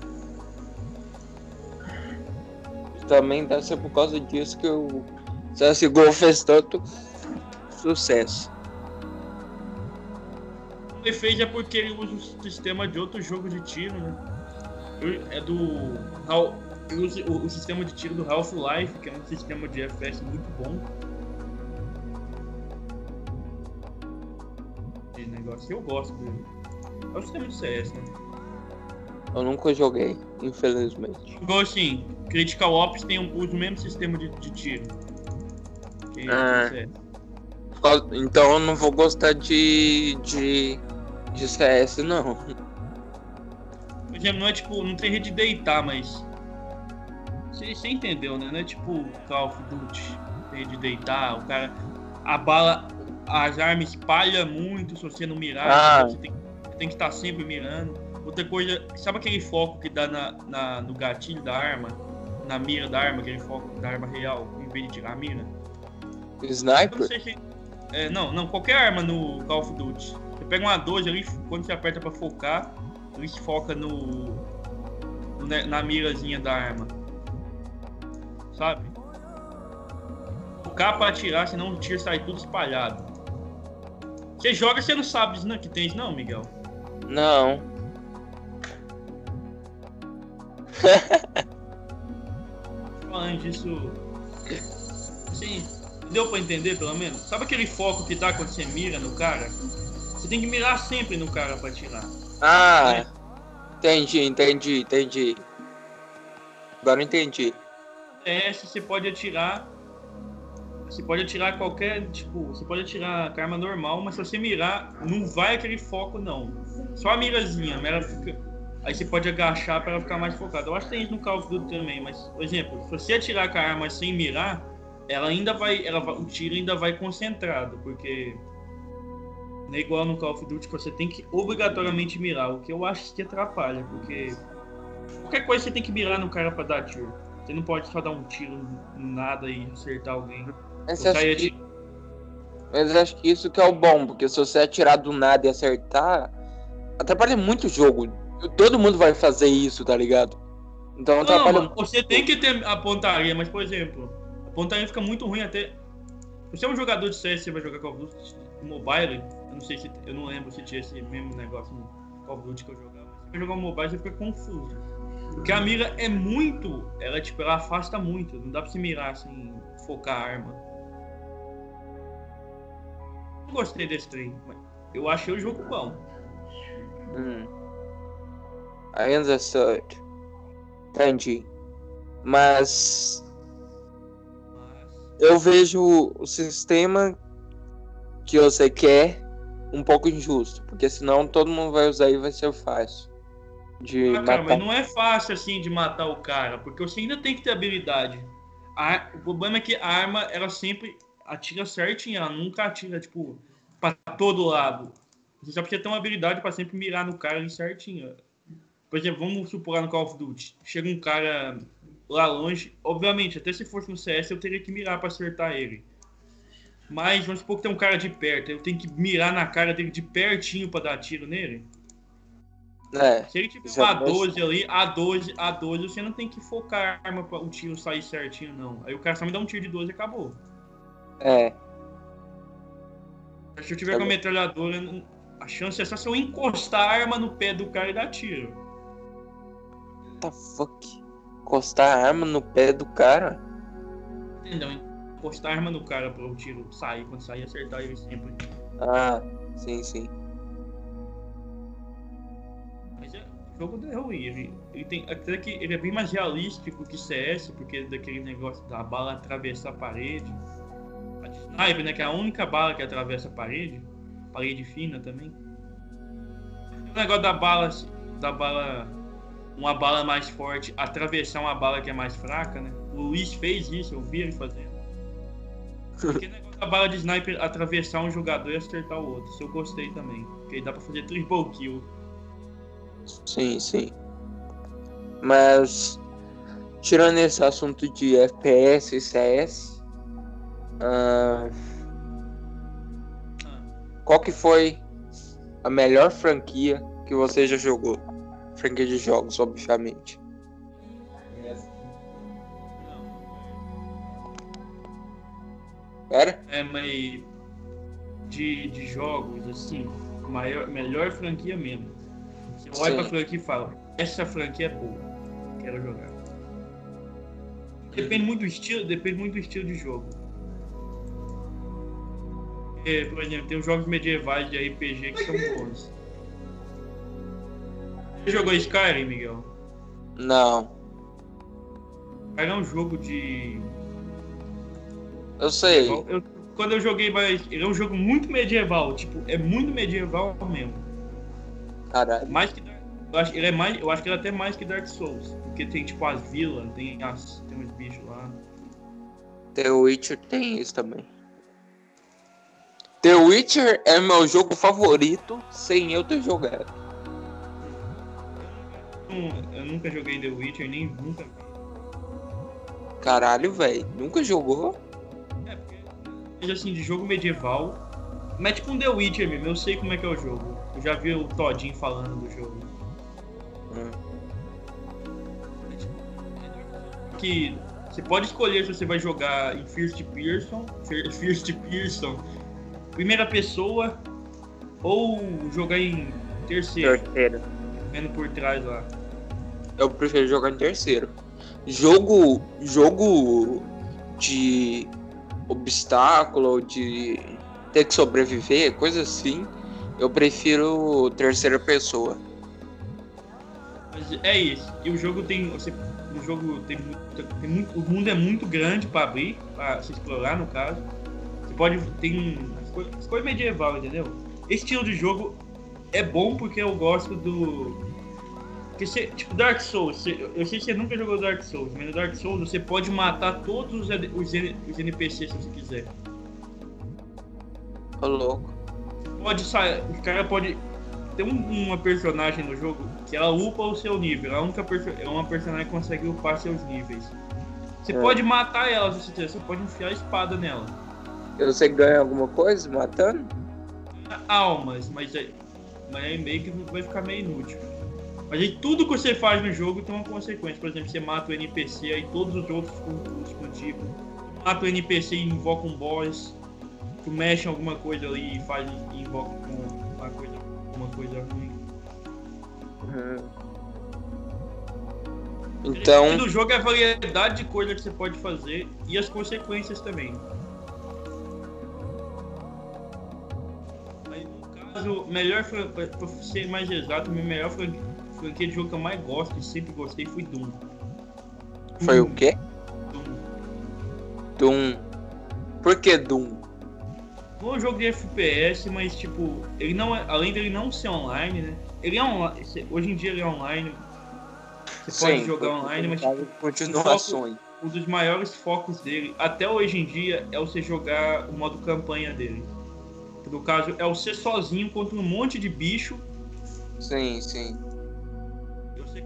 Também deve ser por causa disso que o CSGO fez tanto sucesso. Ele fez é porque ele usa o sistema de outro jogo de tiro, né? É do. O, o sistema de tiro do Half-Life, que é um sistema de FPS muito bom. Esse negócio eu gosto dele. É o sistema do CS, né? Eu nunca joguei, infelizmente. Igual assim, Critical Ops tem um, usa o mesmo sistema de, de tiro. Que Ah. CS. Então eu não vou gostar de, de, de CS, não. Exemplo, não é tipo, não tem jeito de deitar, mas. Você, entendeu, né? Não é tipo Call of Duty, tem de deitar, o cara. A bala, as armas espalham muito se você não mirar, Ah. você tem, tem que estar sempre mirando. Outra coisa, sabe aquele foco que dá na, na- no gatilho da arma? Na mira da arma, aquele foco da arma real, em vez de tirar a mira? Não Sniper? sei se. É, não, não, qualquer arma no Call of Duty. Pega uma 12 ali, quando você aperta pra focar, ele foca no. na mirazinha da arma. Sabe? Focar pra atirar, senão o tiro sai tudo espalhado. Você joga, você não sabe né, que tem isso, não, Miguel? Não. Falando disso. Assim, deu pra entender pelo menos? Sabe aquele foco que dá quando você mira no cara? Você tem que mirar sempre no cara pra atirar. Ah, entendi, entendi, entendi. Agora entendi. CS você pode atirar. Você pode atirar qualquer. Tipo, você pode atirar com arma normal, mas se você mirar, não vai aquele foco não. Só a mirazinha, mas ela fica. Aí você pode agachar para ela ficar mais focada. Eu acho que tem isso no Call of Duty também, mas, por exemplo, se você atirar com a arma sem mirar, ela ainda vai. Ela o tiro ainda vai concentrado, porque. Não é igual no Call of Duty que você tem que obrigatoriamente mirar, o que eu acho que atrapalha, porque. Qualquer coisa você tem que mirar no cara para dar tiro. Você não pode só dar um tiro no nada e acertar alguém. Mas, sair que, mas acho que isso que é o bom, porque se você atirar do nada e acertar, atrapalha muito o jogo. Todo mundo vai fazer isso, tá ligado? Então Não, atrapalha mano, você tem que ter a pontaria, mas por exemplo, a pontaria fica muito ruim até. Se você é um jogador de CS, você vai jogar Call of Duty mobile, eu não sei se eu não lembro se tinha esse mesmo negócio no Call of Duty que eu jogava. Mas vai jogar mobile, você fica confuso. Porque a mira é muito. Ela, tipo, ela afasta muito. Não dá pra se mirar sem focar a arma. Não gostei desse trem. Mas eu achei o jogo bom. Hum. I understood. Entendi. Mas. eu vejo o sistema que você quer um pouco injusto, porque senão todo mundo vai usar e vai ser fácil de Ah, cara, matar. mas não é fácil assim de matar o cara, porque você ainda tem que ter habilidade. A- o problema é que a arma, ela sempre atira certinho, ela nunca atira, tipo, pra todo lado. Você só precisa ter uma habilidade pra sempre mirar no cara ali certinho. Por exemplo, vamos supor lá no Call of Duty. Chega um cara lá longe, obviamente, até se fosse no CS eu teria que mirar pra acertar ele. Mas vamos supor que tem um cara de perto, eu tenho que mirar na cara dele de pertinho pra dar tiro nele. É, Se ele tiver Já uma gosto. 12 ali, a 12, a 12, você não tem que focar a arma para o tiro sair certinho, não. Aí o cara só me dá um tiro de 12 e acabou. é. Se eu tiver Tá com a metralhadora, a chance é só se eu encostar a arma no pé do cara e dar tiro. What the fuck? Encostar a arma no pé do cara? Entendeu? Encostar a arma no cara para o tiro sair, quando sair acertar ele sempre. Ah, sim, sim. Mas é, o jogo é ruim. Ele, ele tem, até que ele é bem mais realístico que CS, porque daquele negócio da bala atravessar a parede. A de sniper, né? Que é a única bala que atravessa a parede. Parede fina também. O negócio da bala. Da bala. Uma bala mais forte atravessar uma bala que é mais fraca, né? O Luiz fez isso, eu vi ele fazendo. O negócio da bala de sniper atravessar um jogador e acertar o outro. Isso eu gostei também. Porque dá pra fazer triple kill. Sim, sim. Mas, tirando esse assunto de FPS e CS, ah, qual que foi a melhor franquia que você já jogou? Franquia de jogos, obviamente. Pera? É, mas de, de jogos, assim, maior, melhor franquia mesmo. Você olha Sim. pra franquia e fala, essa franquia é boa, quero jogar. Depende muito do estilo, depende muito do estilo de jogo. É, por exemplo, tem os jogos medievais de RPG que são bons. Você jogou Skyrim, Miguel? Não. Skyrim é um jogo de Eu sei. Eu- quando eu joguei, mais- ele é um jogo muito medieval, tipo, é muito medieval mesmo. Caralho. Mais que eu acho, ele é mais, eu acho que ele é até mais que Dark Souls, porque tem tipo as vilas, tem as tem uns bichos lá. The Witcher tem isso também. The Witcher é meu jogo favorito sem eu ter jogado. Eu nunca joguei The Witcher, nem nunca. Caralho, velho. Nunca jogou? Seja assim de jogo medieval, mas tipo um The Witcher mesmo, eu sei como é que é o jogo. Eu já vi o Todinho falando do jogo. Hum. que você pode escolher se você vai jogar em First Person, Fir- First Person, primeira pessoa, ou jogar em terceiro, Terceiro. vendo por trás lá. Eu prefiro jogar em terceiro. Jogo. Jogo de obstáculo, de ter que sobreviver, coisa assim. Eu prefiro terceira pessoa. É isso. E o jogo tem. Você, o jogo tem, tem muito. O mundo é muito grande pra abrir, pra se explorar no caso. Você pode. Tem as coi- as coisas medieval, entendeu? Esse estilo de jogo é bom porque eu gosto do. Porque você, tipo, Dark Souls, você- eu sei que você nunca jogou Dark Souls, mas no Dark Souls você pode matar todos os, os, os NPCs se você quiser. Ô louco. pode sair. O cara pode. Tem um- uma personagem no jogo que ela upa o seu nível. A única perso- é uma personagem que consegue upar seus níveis. Você É. pode matar ela se você quiser, você pode enfiar a espada nela. Você ganha alguma coisa matando? Almas, mas aí, mas aí meio que vai ficar meio inútil. Mas aí tudo que você faz no jogo tem uma consequência. Por exemplo, você mata o NPC, aí todos os outros ficam mata o NPC e invoca um boss. Tu mexe em alguma coisa ali e faz e invoca um- uma coisa, uma coisa ruim. Hum. Então. O jogo é a variedade de coisas que você pode fazer e as consequências também. Aí, no caso, melhor pra ser mais exato, melhor franquia de jogo que eu mais gosto e sempre gostei foi Doom. Foi o quê? Doom. Doom. Por que Doom? É um jogo de FPS, mas tipo, ele não é, além dele não ser online, né? Ele é online, hoje em dia ele é online. Você Sim, pode jogar online, mas tipo, continuações. um dos maiores focos dele, até hoje em dia, é você jogar o modo campanha dele. No caso, é você sozinho contra um monte de bicho. Sim, sim.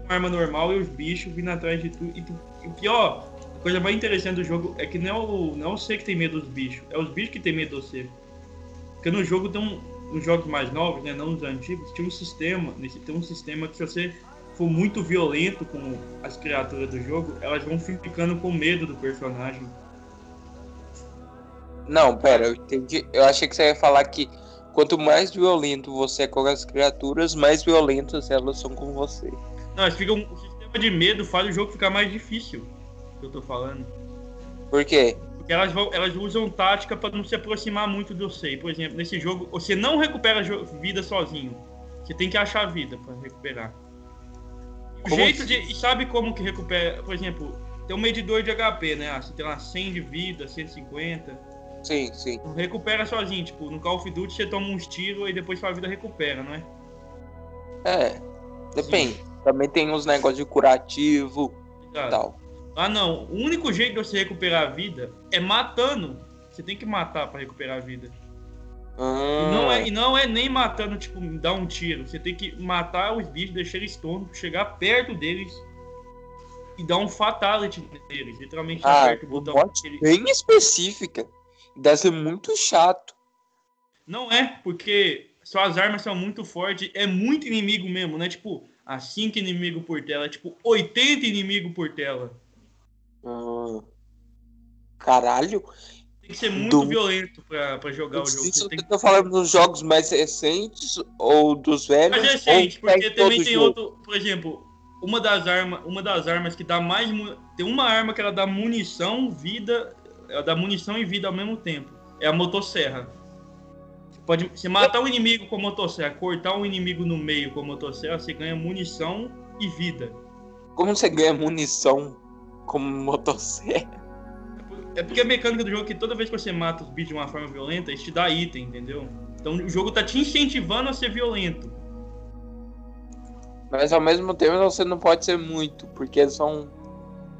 Com arma normal e os bichos vindo atrás de tu. E, tu, o pior, a coisa mais interessante do jogo é que não é, o, não é você que tem medo dos bichos, é os bichos que tem medo de você. Porque no jogo tem um, nos jogos mais novos, né, não nos antigos, tinha um sistema, tem um sistema que se você for muito violento com as criaturas do jogo, elas vão ficando com medo do personagem. Não, pera, eu entendi. Eu achei que você ia falar que quanto mais violento você é com as criaturas, mais violentas elas são com você. Não, mas fica um, o sistema de medo faz o jogo ficar mais difícil. Que eu tô falando. Por quê? Porque elas, vão, elas usam tática para não se aproximar muito do você. Por exemplo, nesse jogo, você não recupera vida sozinho. Você tem que achar vida para recuperar. O Como jeito assim? de. E sabe como que recupera? Por exemplo, tem um medidor de HP, né? Ah, Você tem lá 100 de vida, 150. Sim, sim. Não recupera sozinho. Tipo, no Call of Duty você toma uns tiros e depois sua vida recupera, não é? É. Depende. Também tem uns negócios de curativo e Exato. tal. Ah, não. O único jeito de você recuperar a vida é matando. Você tem que matar para recuperar a vida. E Ah, não, é, e não é nem matando, tipo, dar um tiro. Você tem que matar os bichos, deixar eles tontos, chegar perto deles e dar um fatality neles. Literalmente Ah, aperta o botão. Ele- bem específica. Deve ser muito chato. Não é, porque suas armas são muito fortes. É muito inimigo mesmo, né? Tipo, a 5 inimigo por tela. Tipo 80 inimigo por tela. Ah, caralho. Tem que ser muito Do- violento pra, pra jogar o jogo. Isso Você tem tá falando dos jogos mais recentes ou dos velhos? Mas recente, ou pega porque também tem jogo? outro, por exemplo, uma das armas, uma das armas que dá mais tem uma arma que ela dá munição, vida, ela dá munição e vida ao mesmo tempo. É a motosserra. Você pode você matar um inimigo com motosserra, cortar um inimigo no meio com motosserra, você ganha munição e vida. Como você ganha munição como motosserra? É porque a mecânica do jogo é que toda vez que você mata os bichos de uma forma violenta, isso te dá item, entendeu? Então o jogo tá te incentivando a ser violento. Mas ao mesmo tempo você não pode ser muito, porque são.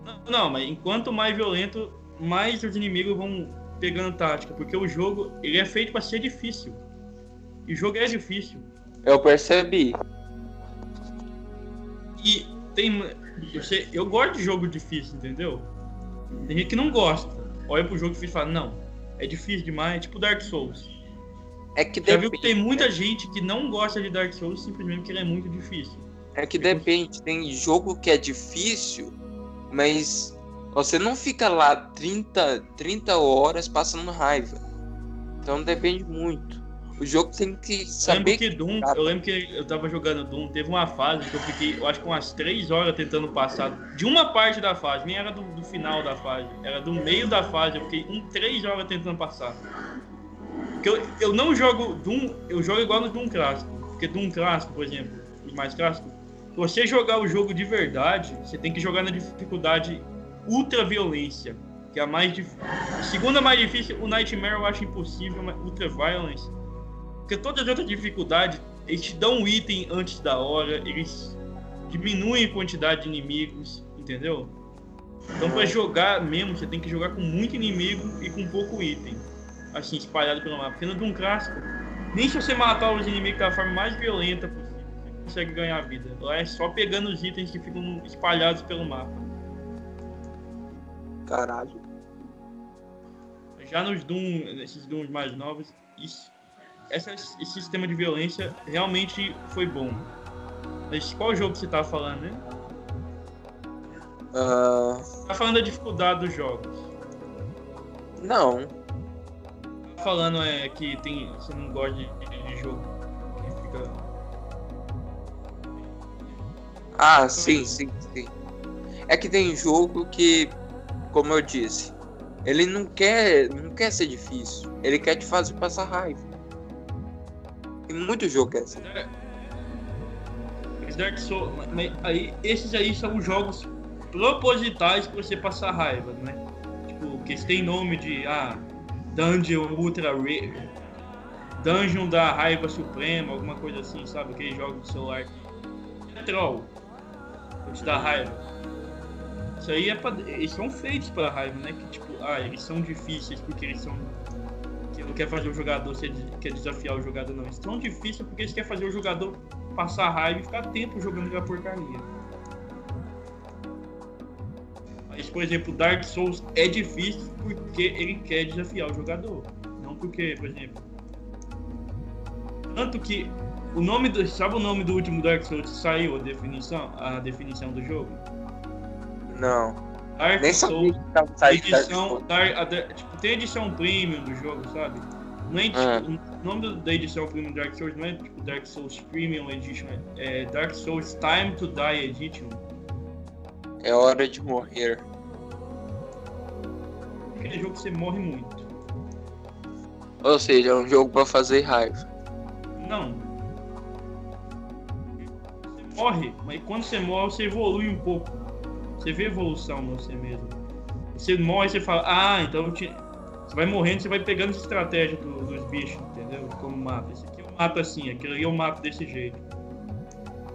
Não, não, mas enquanto mais violento, mais os inimigos vão pegando tática, porque o jogo ele é feito para ser difícil. E o jogo é difícil. Eu percebi. E tem você, eu gosto de jogo difícil, entendeu? Tem gente que não gosta. Olha pro jogo difícil e fala: "Não, é difícil demais", tipo Dark Souls. É que Já viu que tem muita gente que não gosta de Dark Souls simplesmente porque ele é muito difícil. É que depende. Tem jogo que é difícil, mas você não fica lá 30, 30 horas passando raiva. Então depende muito. O jogo tem que Eu lembro saber que Doom, Exato. eu lembro que eu tava jogando Doom, teve uma fase que eu fiquei, eu acho que umas 3 horas tentando passar de uma parte da fase, nem era do, do final da fase, era do meio da fase, eu fiquei um, 3 horas tentando passar. Porque eu, eu não jogo Doom, eu jogo igual no Doom clássico. Porque Doom clássico, por exemplo, os mais clássicos, se você jogar o jogo de verdade, você tem que jogar na dificuldade ultra violência, que é a mais difícil. Segunda mais difícil, o Nightmare eu acho impossível, mas ultra violence. Porque todas as outras dificuldades, eles te dão um item antes da hora, eles diminuem a quantidade de inimigos, entendeu? Então pra jogar mesmo, você tem que jogar com muito inimigo e com pouco item. Assim, espalhado pelo mapa. Porque no Doom clássico, nem se você matar os inimigos da forma mais violenta possível, você consegue ganhar vida. Lá é só pegando os itens que ficam espalhados pelo mapa. Caralho. Já nos Doom, nesses Dooms mais novos, isso, essa- esse sistema de violência realmente foi bom. Mas qual jogo você tá falando, né? Ah, Tá falando da dificuldade dos jogos. não. Tá falando é que tem, você não gosta de, de- de jogo que fica. Ah, sim, sim, sim. É que tem jogo que, como eu disse, ele não quer, não quer ser difícil. Ele quer te fazer passar raiva. Tem muito jogo é assim. Dark Souls, mas aí, esses aí são jogos propositais para você passar raiva, né? Tipo, que tem nome de ah, Dungeon Ultra Rare, Dungeon da Raiva Suprema, alguma coisa assim, sabe? Aqueles jogos de celular. É troll. Pra te dar raiva. Isso aí é pra. Eles são feitos pra raiva, né? Que tipo, ah, eles são difíceis porque eles são. Que não quer fazer o jogador, você quer desafiar o jogador, não. Eles são difíceis porque eles querem fazer o jogador passar raiva e ficar tempo jogando aquela porcaria. Mas, por exemplo, Dark Souls é difícil porque ele quer desafiar o jogador. Não porque, por exemplo. Tanto que o nome do. Sabe o nome do último Dark Souls que saiu a definição, a definição do jogo? Não. Dark Nem Souls. sabia edição, Dark, a, tipo, tem edição premium do jogo, sabe? Não é, tipo, Ah. O nome da edição premium Dark Souls não é tipo Dark Souls Premium Edition, é Dark Souls Time to Die Edition. É hora de morrer. Aquele jogo que você morre muito. Ou seja, é um jogo pra fazer raiva. Não. Você morre, mas quando você morre, você evolui um pouco. Você vê evolução em você mesmo. Você morre e você fala, ah, então te- você vai morrendo, você vai pegando essa estratégia do- dos bichos, entendeu? Como mata. Esse aqui eu mato assim, aquele ali eu mato desse jeito.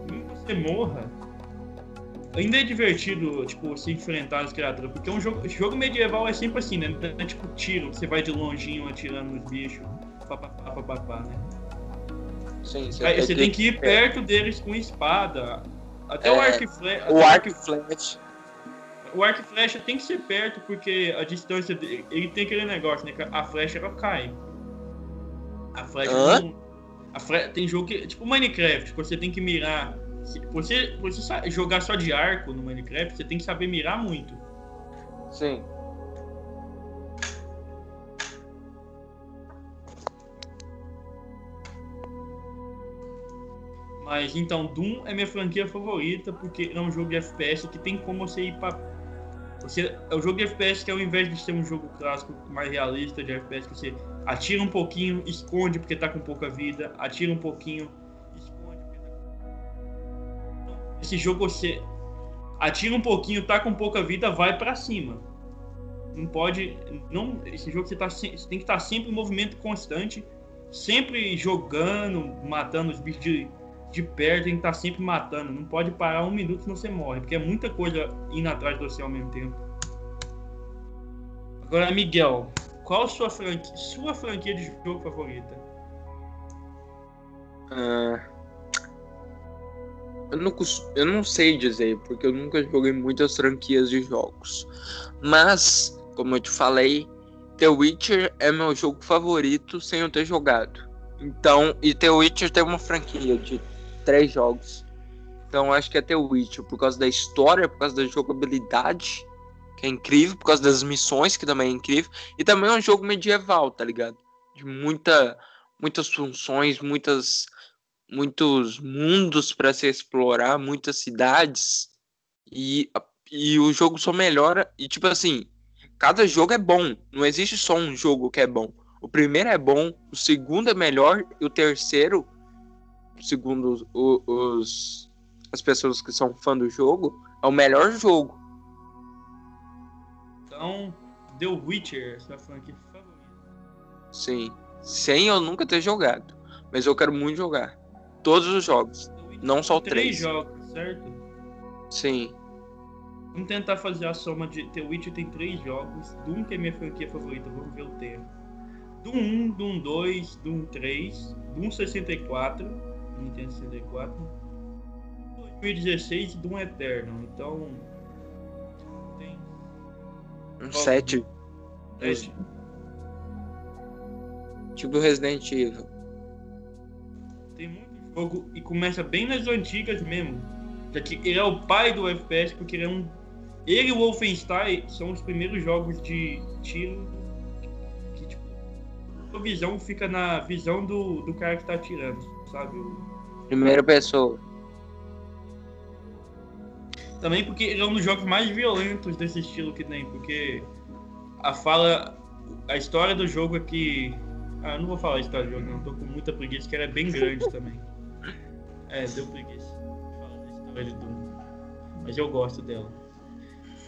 Mesmo que você morra, ainda é divertido, tipo, se enfrentar as criaturas. Porque um jogo, jogo medieval é sempre assim, né? É tipo tiro, você vai de longinho atirando nos bichos. Papapá, papapá, né? Sim, Aí você tem que ir perto deles com espada. Até o É, arco e flecha. O arco e flash. O arco e flecha tem que ser perto, porque a distância dele, ele tem aquele negócio, né? A flecha ela cai. A flecha Hã? não. A flecha, tem jogo que. Tipo Minecraft, você tem que mirar. se- Você, você jogar só de arco no Minecraft, você tem que saber mirar muito. Sim. Mas então, Doom é minha franquia favorita, porque é um jogo de FPS que tem como você ir pra. Você, é o jogo de FPS que ao invés de ser um jogo clássico mais realista de FPS, que você atira um pouquinho, esconde porque tá com pouca vida, atira um pouquinho, esconde porque tá com Esse jogo você atira um pouquinho, tá com pouca vida, vai pra cima. Não pode. Não, esse jogo você, tá, você tem que estar sempre em movimento constante, sempre jogando, matando os bichos de, de perto, tem que estar sempre matando. Não pode parar um minuto senão você morre, porque é muita coisa indo atrás de você ao mesmo tempo. Agora, Miguel, qual sua franquia, sua franquia de jogo favorita? Ah, eu, não, eu não sei dizer, porque eu nunca joguei muitas franquias de jogos. Mas, como eu te falei, The Witcher é meu jogo favorito sem eu ter jogado. Então, e The Witcher tem uma franquia de três jogos. Então, acho que é The Witcher por causa da história, por causa da jogabilidade, que é incrível, por causa das missões, que também é incrível. E também é um jogo medieval, tá ligado? De muita, muitas funções, muitas muitos mundos para se explorar, muitas cidades. E, e o jogo só melhora. E tipo assim, cada jogo é bom. Não existe só um jogo que é bom. O primeiro é bom, o segundo é melhor, e o terceiro, segundo os, os- as pessoas que são fã do jogo, é o melhor jogo. Então, The Witcher, sua franquia favorita. Sim. Sem eu nunca ter jogado. Mas eu quero muito jogar. Todos os jogos. Não só tem três. jogos, certo? Sim. Vamos tentar fazer a soma de The Witcher tem três jogos. Doom que é minha franquia favorita, vamos ver o tempo. Doom 1, Doom 2, Doom 3, Doom 64, Nintendo 64, 2016 e Doom Eternal. Então. Tem. Um Qual- 7. sete. Tipo Resident Evil. Tem muito jogo e começa bem nas antigas mesmo. Já que ele é o pai do FPS, porque ele é um. Ele e o Wolfenstein são os primeiros jogos de tiro que, tipo, a visão fica na visão do, do cara que tá atirando, sabe? Primeira pessoa. Também porque ele é um dos jogos mais violentos desse estilo que tem, porque a fala. A história do jogo é que. Ah, eu não vou falar a história do jogo, não. Tô com muita preguiça, que ela é bem grande também. É, deu preguiça. Fala da história de Doom. Mas eu gosto dela.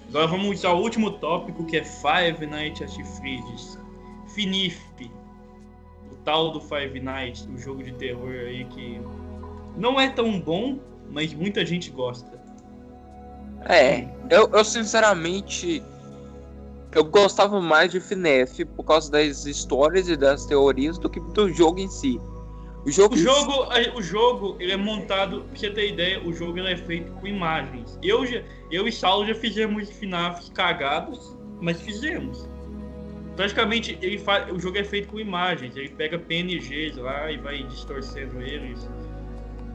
Agora vamos ao último tópico que é Five Nights at Freddy's. FNIF. Tal do Five Nights, o jogo de terror aí que não é tão bom, mas muita gente gosta. É, eu, eu sinceramente eu gostava mais de FNAF por causa das histórias e das teorias do que do jogo em si. O jogo, o jogo, o jogo ele é montado, pra você ter ideia, o jogo ele é feito com imagens. Eu, já, eu e Saulo já fizemos FNAF cagados, mas fizemos. Praticamente ele faz, o jogo é feito com imagens, ele pega PNGs lá e vai distorcendo eles.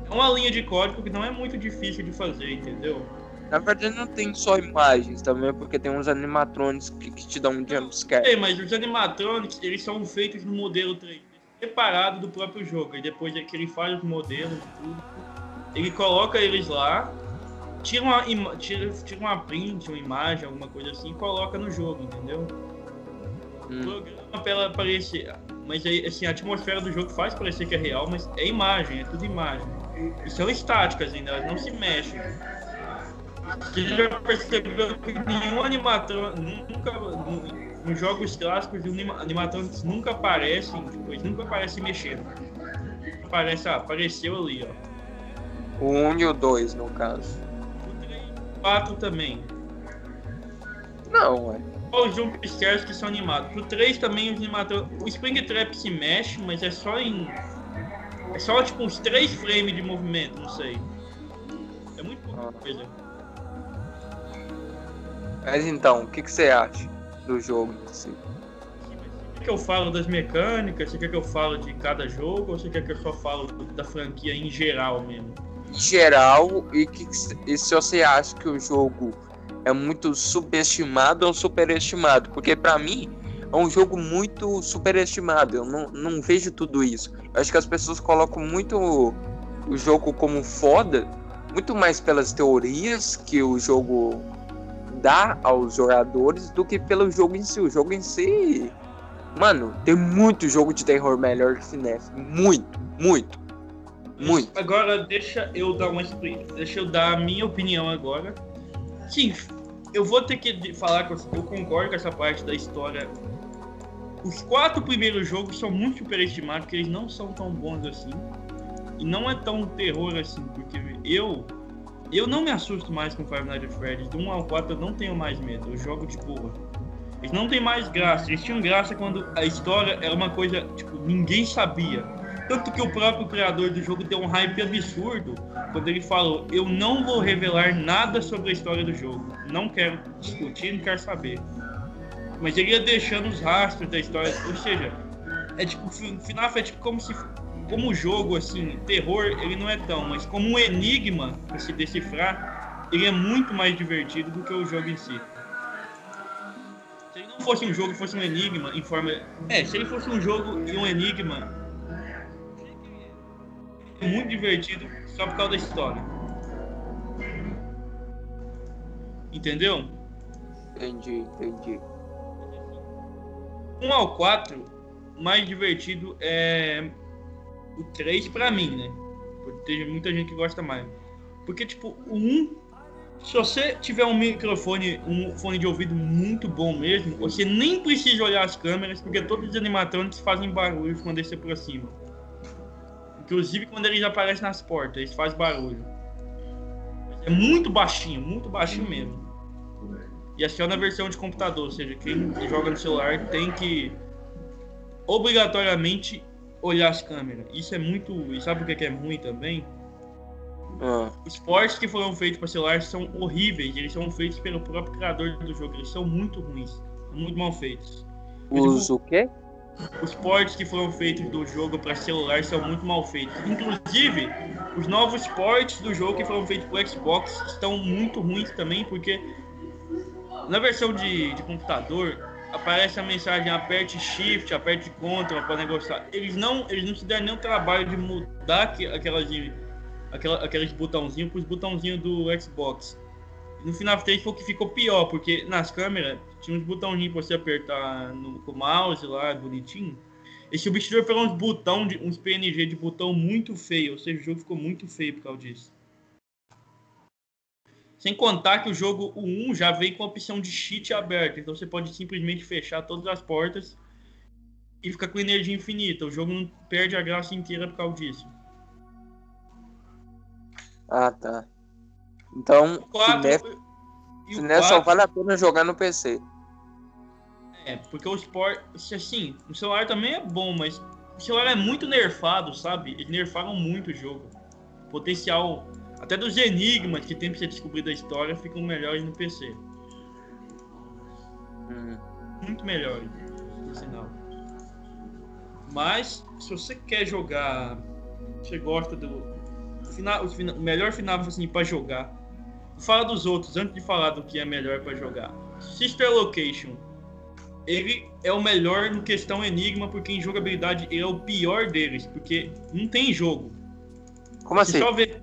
É uma linha de código que não é muito difícil de fazer, entendeu? Na verdade não tem só imagens também, porque tem uns animatronics que, que te dão um jumpscare. É, mas os animatronics, eles são feitos no modelo 3D separado do próprio jogo. E depois que ele faz os modelos e tudo, ele coloca eles lá, tira uma, tira, tira uma print, uma imagem, alguma coisa assim, e coloca no jogo, entendeu? Hum. Programa pra ela parecer. Mas aí, assim, a atmosfera do jogo faz parecer que é real, mas é imagem, é tudo imagem. E são estáticas ainda, elas não se mexem. Você já percebeu que nenhum animatrônico nunca nos jogos clássicos os animatrônicos nunca aparecem, tipo, eles nunca aparecem mexendo. Aparece, ah, apareceu ali, ó. O 1 um e o 2, no caso. O 3 e o 4 também. Não, ué. Olha os jumpscares que são animados. O 3 também os animatrônicos. O Springtrap se mexe, mas é só em. É só tipo uns 3 frames de movimento, não sei. É muito pouca ah. coisa. Mas então, o que, que você acha? do jogo em si. Você quer que eu falo das mecânicas? Você quer que eu falo de cada jogo? Ou você quer que eu só falo da franquia em geral mesmo? Em geral, e, que, e se você acha que o jogo é muito subestimado ou superestimado? Porque para mim é um jogo muito superestimado. Eu não, não vejo tudo isso. Eu acho que as pessoas colocam muito o jogo como foda, muito mais pelas teorias que o jogo dá aos jogadores do que pelo jogo em si. O jogo em si, mano, tem muito jogo de terror melhor que FNAF. Muito, muito, muito. Agora deixa eu dar uma deixa eu dar a minha opinião agora. Sim, eu vou ter que falar que eu concordo com essa parte da história. Os quatro primeiros jogos são muito superestimados, porque eles não são tão bons assim. E não é tão terror assim, porque eu eu não me assusto mais com Five Nights at Freddy's. Do 1 ao 4 eu não tenho mais medo. Eu jogo de boa. Eles não têm mais graça. Eles tinham graça quando a história era uma coisa, tipo, ninguém sabia. Tanto que o próprio criador do jogo deu um hype absurdo quando ele falou: Eu não vou revelar nada sobre a história do jogo. Não quero discutir, não quero saber. Mas ele ia deixando os rastros da história. Ou seja, é tipo, FNAF é tipo como se como jogo, assim, terror, ele não é tão, mas como um enigma para se decifrar, ele é muito mais divertido do que o jogo em si. Se ele não fosse um jogo, fosse um enigma em forma. É, se ele fosse um jogo e um enigma, muito divertido só por causa da história. Entendeu? Entendi, entendi. 1 ao 4, mais divertido é o 3 pra mim, né? Tem muita gente que gosta mais. Porque, tipo, o 1, se você tiver um microfone, um fone de ouvido muito bom mesmo, você nem precisa olhar as câmeras, porque todos os animatrônicos fazem barulho quando eles se aproximam. Inclusive quando eles aparecem nas portas, eles fazem barulho. É muito baixinho, muito baixinho mesmo. E é só na versão de computador, ou seja, quem joga no celular tem que obrigatoriamente olhar as câmeras. Isso é muito. E sabe o que é ruim também? Ah. Os ports que foram feitos para celular são horríveis. Eles são feitos pelo próprio criador do jogo. Eles são muito ruins. Muito mal feitos. Os o quê? Os ports que foram feitos do jogo para celular são muito mal feitos. Inclusive, os novos ports do jogo que foram feitos para Xbox estão muito ruins também, porque na versão de, de computador aparece a mensagem aperte shift, aperte Ctrl para negociar. Eles não, eles não se deram nem o trabalho de mudar aquelas, aquela, aqueles botãozinhos para os botãozinhos do Xbox. No final 3 foi o que ficou pior, porque nas câmeras tinha uns botãozinhos pra você apertar no, com o mouse lá, bonitinho. Eles substituíram por uns botão, de, uns PNG de botão muito feio, ou seja, o jogo ficou muito feio por causa disso. Sem contar que o jogo o 1 já vem com a opção de cheat aberta, então você pode simplesmente fechar todas as portas e ficar com energia infinita. O jogo não perde a graça inteira por causa disso. Ah, tá. Então, o nessa só vale a pena jogar no PC. É, porque o Sport, assim, o celular também é bom, mas o celular é muito nerfado, sabe? Eles nerfaram muito o jogo. O potencial, até dos enigmas que tem pra você descobrir da história, ficam melhores no PC. Hum. Muito melhores, por sinal. Mas, se você quer jogar, você gosta do final, o melhor final assim, para jogar. Fala dos outros, antes de falar do que é melhor para jogar. Sister Location ele é o melhor no questão Enigma, porque em jogabilidade ele é o pior deles, porque não tem jogo. Como assim? Só vê,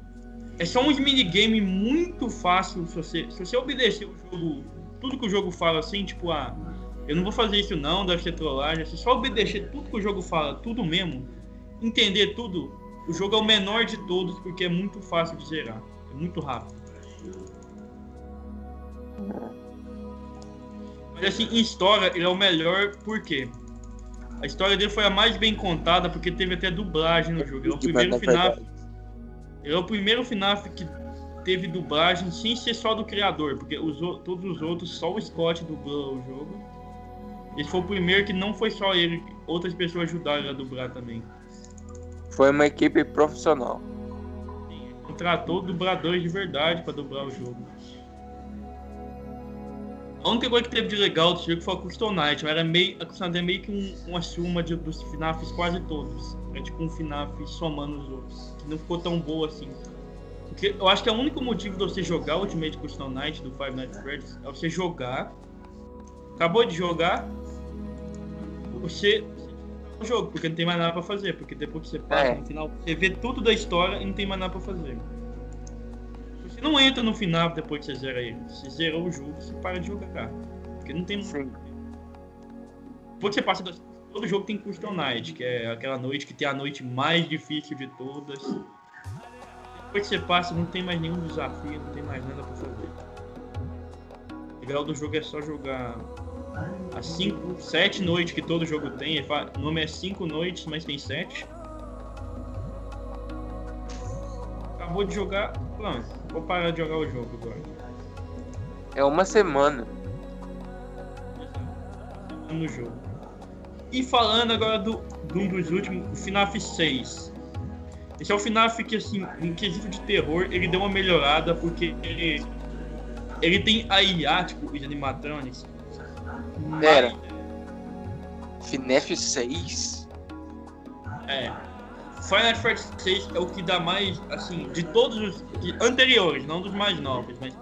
é só uns minigame muito fácil se você, se você obedecer o jogo, tudo que o jogo fala assim, tipo, ah, eu não vou fazer isso não, deve ser trollagem. Se só obedecer tudo que o jogo fala, tudo mesmo, entender tudo, o jogo é o menor de todos, porque é muito fácil de zerar. É muito rápido. Mas assim, em história, ele é o melhor porque a história dele foi a mais bem contada porque teve até dublagem no jogo. Ele é o primeiro FNAF. Ele é o primeiro FNAF que teve dublagem sem ser só do criador, porque os, todos os outros, só o Scott dublou o jogo. Esse foi o primeiro que não foi só ele, outras pessoas ajudaram a dublar também. Foi uma equipe profissional. Sim, contratou dubladores de verdade para dublar o jogo. A única coisa que teve de legal do jogo foi a Crystal Knight. Era meio, a Crystal Knight é meio que um, uma suma de, dos FNAFs quase todos. É tipo um FNAF somando os outros. Que não ficou tão boa assim. Porque eu acho que é o único motivo de você jogar o Ultimate Crystal Knight do Five Nights at Freddy's é você jogar. Acabou de jogar. Você o jogo, porque não tem mais nada pra fazer. Porque depois que você passa é. no final, você vê tudo da história e não tem mais nada pra fazer não entra no final depois que você zera ele. Se zerou o jogo, você para de jogar. Porque não tem. Sim. Depois que você passa. Todo jogo tem Custom Night, que é aquela noite que tem a noite mais difícil de todas. Depois que você passa, não tem mais nenhum desafio, não tem mais nada pra fazer. O legal do jogo é só jogar as cinco, sete noites que todo jogo tem. O nome é cinco noites, mas tem sete. Acabou de jogar, pronto Vou parar de jogar o jogo agora. É uma semana. No jogo. E falando agora do, de um dos últimos, o FNAF 6. Esse é o FNAF que, assim, em quesito de terror, ele deu uma melhorada porque ele, ele tem a IA, tipo, os animatronics. Pera. FNAF 6? É. Final Fantasy VI é o que dá mais, assim, de todos os anteriores, não dos mais novos, mas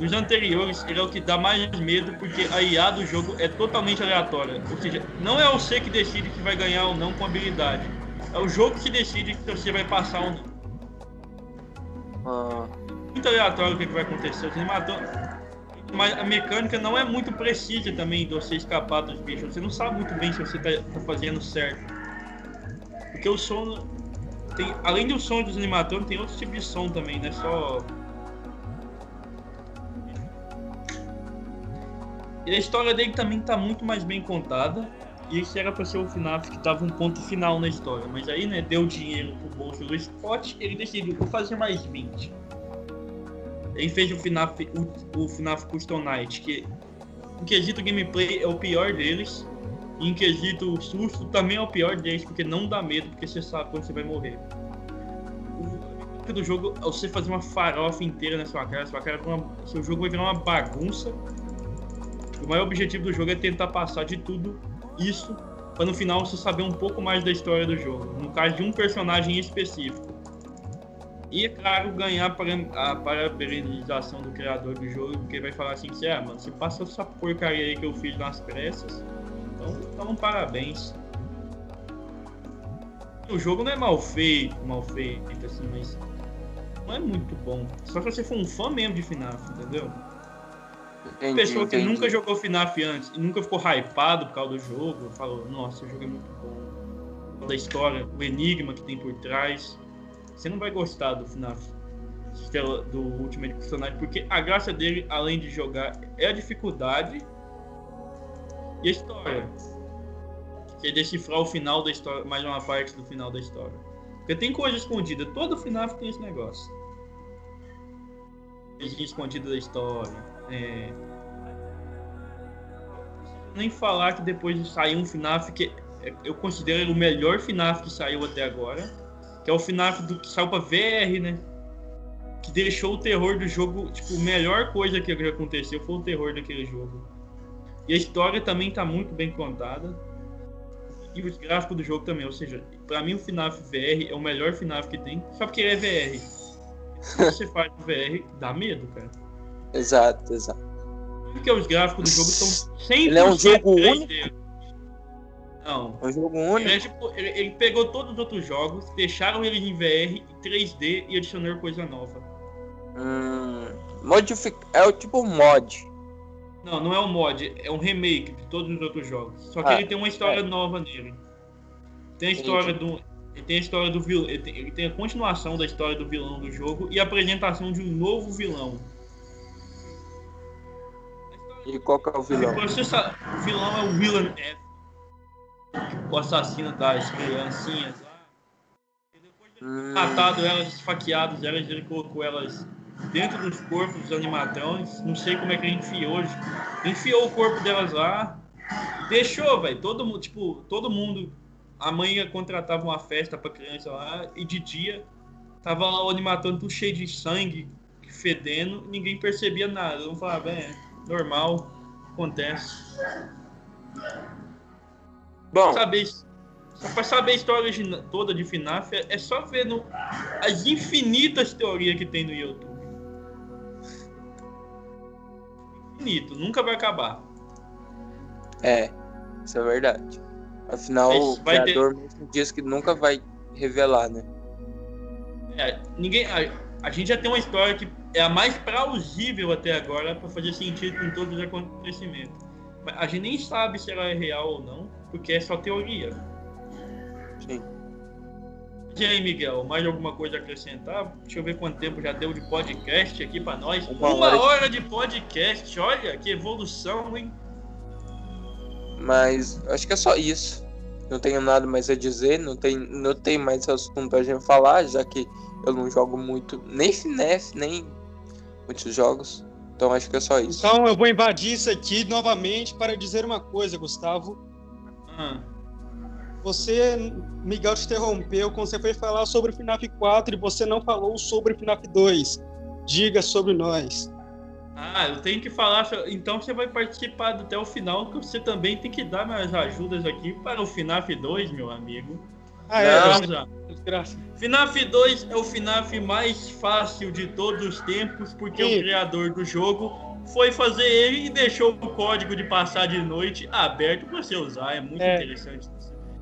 dos anteriores, ele é o que dá mais medo porque a IA do jogo é totalmente aleatória. Ou seja, não é você que decide que vai ganhar ou não com habilidade. É o jogo que decide que você vai passar ou não. Ah. Muito aleatório o que, vai acontecer. Os animadores. Mas a mecânica não é muito precisa também de você escapar dos bichos. Você não sabe muito bem se você está tá fazendo certo. Porque o som. Tem, além do som dos animatores, tem outro tipo de som também, né? Só. E a história dele também tá muito mais bem contada. E esse era pra ser o FNAF que tava um ponto final na história. Mas aí, né, deu dinheiro pro bolso do Scott, ele decidiu, vou fazer mais 20. Ele fez o FNAF, o, o FNAF Custom Night, que em quesito gameplay é o pior deles em quesito susto, também é o pior deles, porque não dá medo, porque você sabe quando você vai morrer. O do jogo é você fazer uma farofa inteira na sua cara, sua cara uma, seu jogo vai virar uma bagunça. O maior objetivo do jogo é tentar passar de tudo isso para no final você saber um pouco mais da história do jogo, no caso de um personagem específico. E é claro, ganhar a parabenização do criador do jogo, porque vai falar assim, ah, mano, você passa essa porcaria aí que eu fiz nas pressas, então, então parabéns. O jogo não é mal feito, mal feito, assim, mas não é muito bom. Só se você for um fã mesmo de FNAF, entendeu? Entendi, Pessoa que entendi. nunca jogou FNAF antes e nunca ficou hypado por causa do jogo, falou, nossa, o jogo é muito bom. Da história, o enigma que tem por trás. Você não vai gostar do FNAF do Ultimate Personagem, porque a graça dele, além de jogar, é a dificuldade e a história. É decifrar o final da história, mais uma parte do final da história. Porque tem coisa escondida, todo FNAF tem esse negócio. Coisinha escondida da história. É... Nem falar que depois de sair um FNAF que é- eu considero o melhor FNAF que saiu até agora. Que é o FNAF do que saiu pra VR, né? Que deixou o terror do jogo. Tipo, a melhor coisa que aconteceu foi o terror daquele jogo. E a história também tá muito bem contada. E os gráficos do jogo também. Ou seja, pra mim o FNAF VR é o melhor FNAF que tem. Só porque ele é VR. Se você faz VR, dá medo, cara. Exato, exato. Porque os gráficos do jogo são 100% Ele é um jogo 3D. Não. É um jogo Ele, único. é tipo- ele- ele pegou todos os outros jogos, deixaram eles em VR e 3D e adicionou coisa nova. Hum, modific... É o tipo mod. Não, não é um mod, é um remake de todos os outros jogos. Só que Ah, ele tem uma história é. nova nele. Tem a história do. Ele tem a história do vilão. Ele tem, ele tem a continuação da história do vilão do jogo e a apresentação de um novo vilão. E qual que é o vilão? O vilão é o Willan F. O assassino das criancinhas lá. E depois de Hum, matado elas, esfaqueado elas, ele colocou elas dentro dos corpos dos animatrões. Não sei como é que ele enfiou. Enfiou o corpo delas lá. Deixou, velho. Todo mundo, tipo, todo mundo. A mãe contratava uma festa pra criança lá e de dia tava lá o animatrônico tudo cheio de sangue, fedendo, ninguém percebia nada. Eu falava, é, normal, acontece. Bom, saber, só pra saber a história toda de FNAF, é, é só ver no, as infinitas teorias que tem no YouTube. Infinito, nunca vai acabar. é. Isso é verdade. Afinal, Mas o vai ter- criador mesmo diz que nunca vai revelar, né? É, ninguém, a, a gente já tem uma história que é a mais plausível até agora pra fazer sentido com todos os acontecimentos. Mas a gente nem sabe se ela é real ou não, porque é só teoria. Sim. E aí, Miguel, mais alguma coisa a acrescentar? Deixa eu ver quanto tempo já deu de podcast aqui pra nós. Uma Uma, hora. hora de podcast, olha que evolução, hein? Mas acho que é só isso. Não tenho nada mais a dizer, não tem, não tem mais assunto a gente falar, já que eu não jogo muito, nem FNAF, nem muitos jogos. Então acho que é só isso. Então eu vou invadir isso aqui novamente para dizer uma coisa, Gustavo. Ah, Você, Miguel, te interrompeu quando você foi falar sobre o FNAF 4 e você não falou sobre o FNAF 2. Diga sobre nós. Ah, eu tenho que falar. Então você vai participar até o final, que você também tem que dar minhas ajudas aqui para o FNAF 2, meu amigo. Ah, é, desgraça. FNAF 2 é o FNAF mais fácil de todos os tempos, porque Sim. o criador do jogo foi fazer ele e deixou o código de passar de noite aberto para você usar. É muito É. interessante.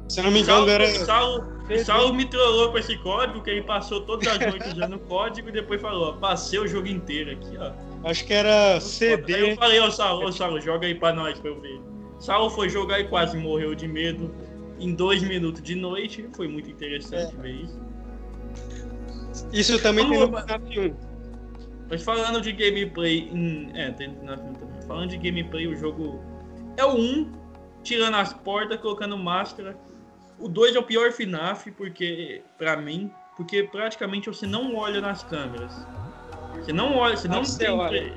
Se não me engano, Saulo, era. Saulo, Saulo me trollou com esse código, que ele passou todas as noites usando o código e depois falou, ó, passei o jogo inteiro aqui, ó. Acho que era Aí eu CD. falei, ô Saulo, ô Saulo, joga aí pra nós pra eu ver. Saulo foi jogar e quase morreu de medo em dois minutos de noite. Foi muito interessante É. ver isso. Isso também tem no Vamos- FNAF 1. Mas falando de gameplay. Em... É, tem na filme também. Falando de gameplay, o jogo é o 1, tirando as portas, colocando máscara. O 2 é o pior FNAF, porque. pra mim. Porque praticamente você não olha nas câmeras. Você não olha, você não tem. olha.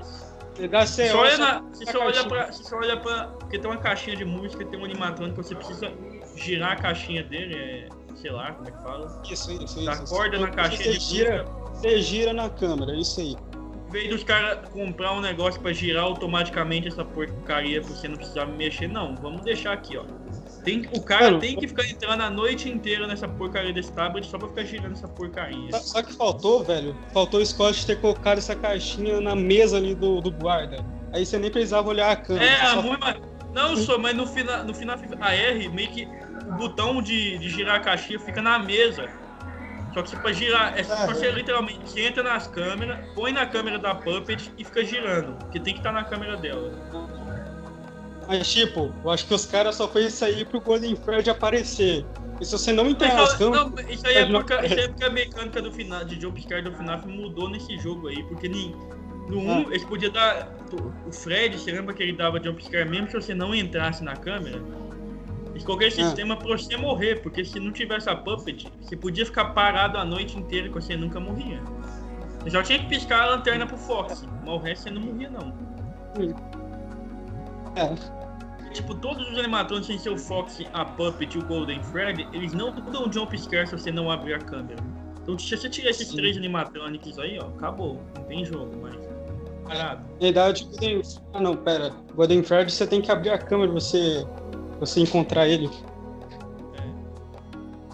Você dá Você você só olha, na, você só olha pra. Você só olha pra. Porque tem uma caixinha de música, tem um animatrônico, você precisa girar a caixinha dele, é. sei lá como é que fala. Isso, isso, isso. corda na caixinha você de gira, música. Você gira na câmera, isso aí. Em vez dos caras comprar um negócio pra girar automaticamente essa porcaria pra você não precisar mexer, não, vamos deixar aqui, ó. Tem, o cara Mano, tem que ficar entrando a noite inteira nessa porcaria desse tablet só pra ficar girando essa porcaria. Só, que faltou, velho. Faltou o Scott ter colocado essa caixinha na mesa ali do, do guarda. Aí você nem precisava olhar a câmera. É, só- muito. Não, só, mas no final, no final a R, meio que o botão de, de girar a caixinha fica na mesa. Só que pode girar, é só Ah, você é. literalmente você entra nas câmeras, põe na câmera da Puppet e fica girando. Porque tem que estar na câmera dela. Mas, tipo, eu acho que os caras só fez isso aí pro Golden Fred aparecer. E se você não Mas, nas câmeras. não, isso aí é porque, isso aí é porque a mecânica do final, de jumpscare do FNAF mudou nesse jogo aí, porque ni- no 1 Ah. eles podiam dar. O Fred, você lembra que ele dava jumpscare mesmo se você não entrasse na câmera? Eles esse Ah. sistema pra você morrer, porque se não tivesse a puppet, você podia ficar parado a noite inteira que você nunca morria. Você só tinha que piscar a lanterna pro Fox, mas o resto você não morria não. É. Tipo, todos os animatrônicos sem ser o Fox, a Puppet e o Golden Fred, eles não dão jump scare se você não abrir a câmera. Então se você tirar esses Sim. três animatrônicos aí, ó, acabou. Não tem jogo mais. Parado. Na verdade, Golden... Ah, não, pera. Golden Fred você tem que abrir a câmera você, você encontrar ele.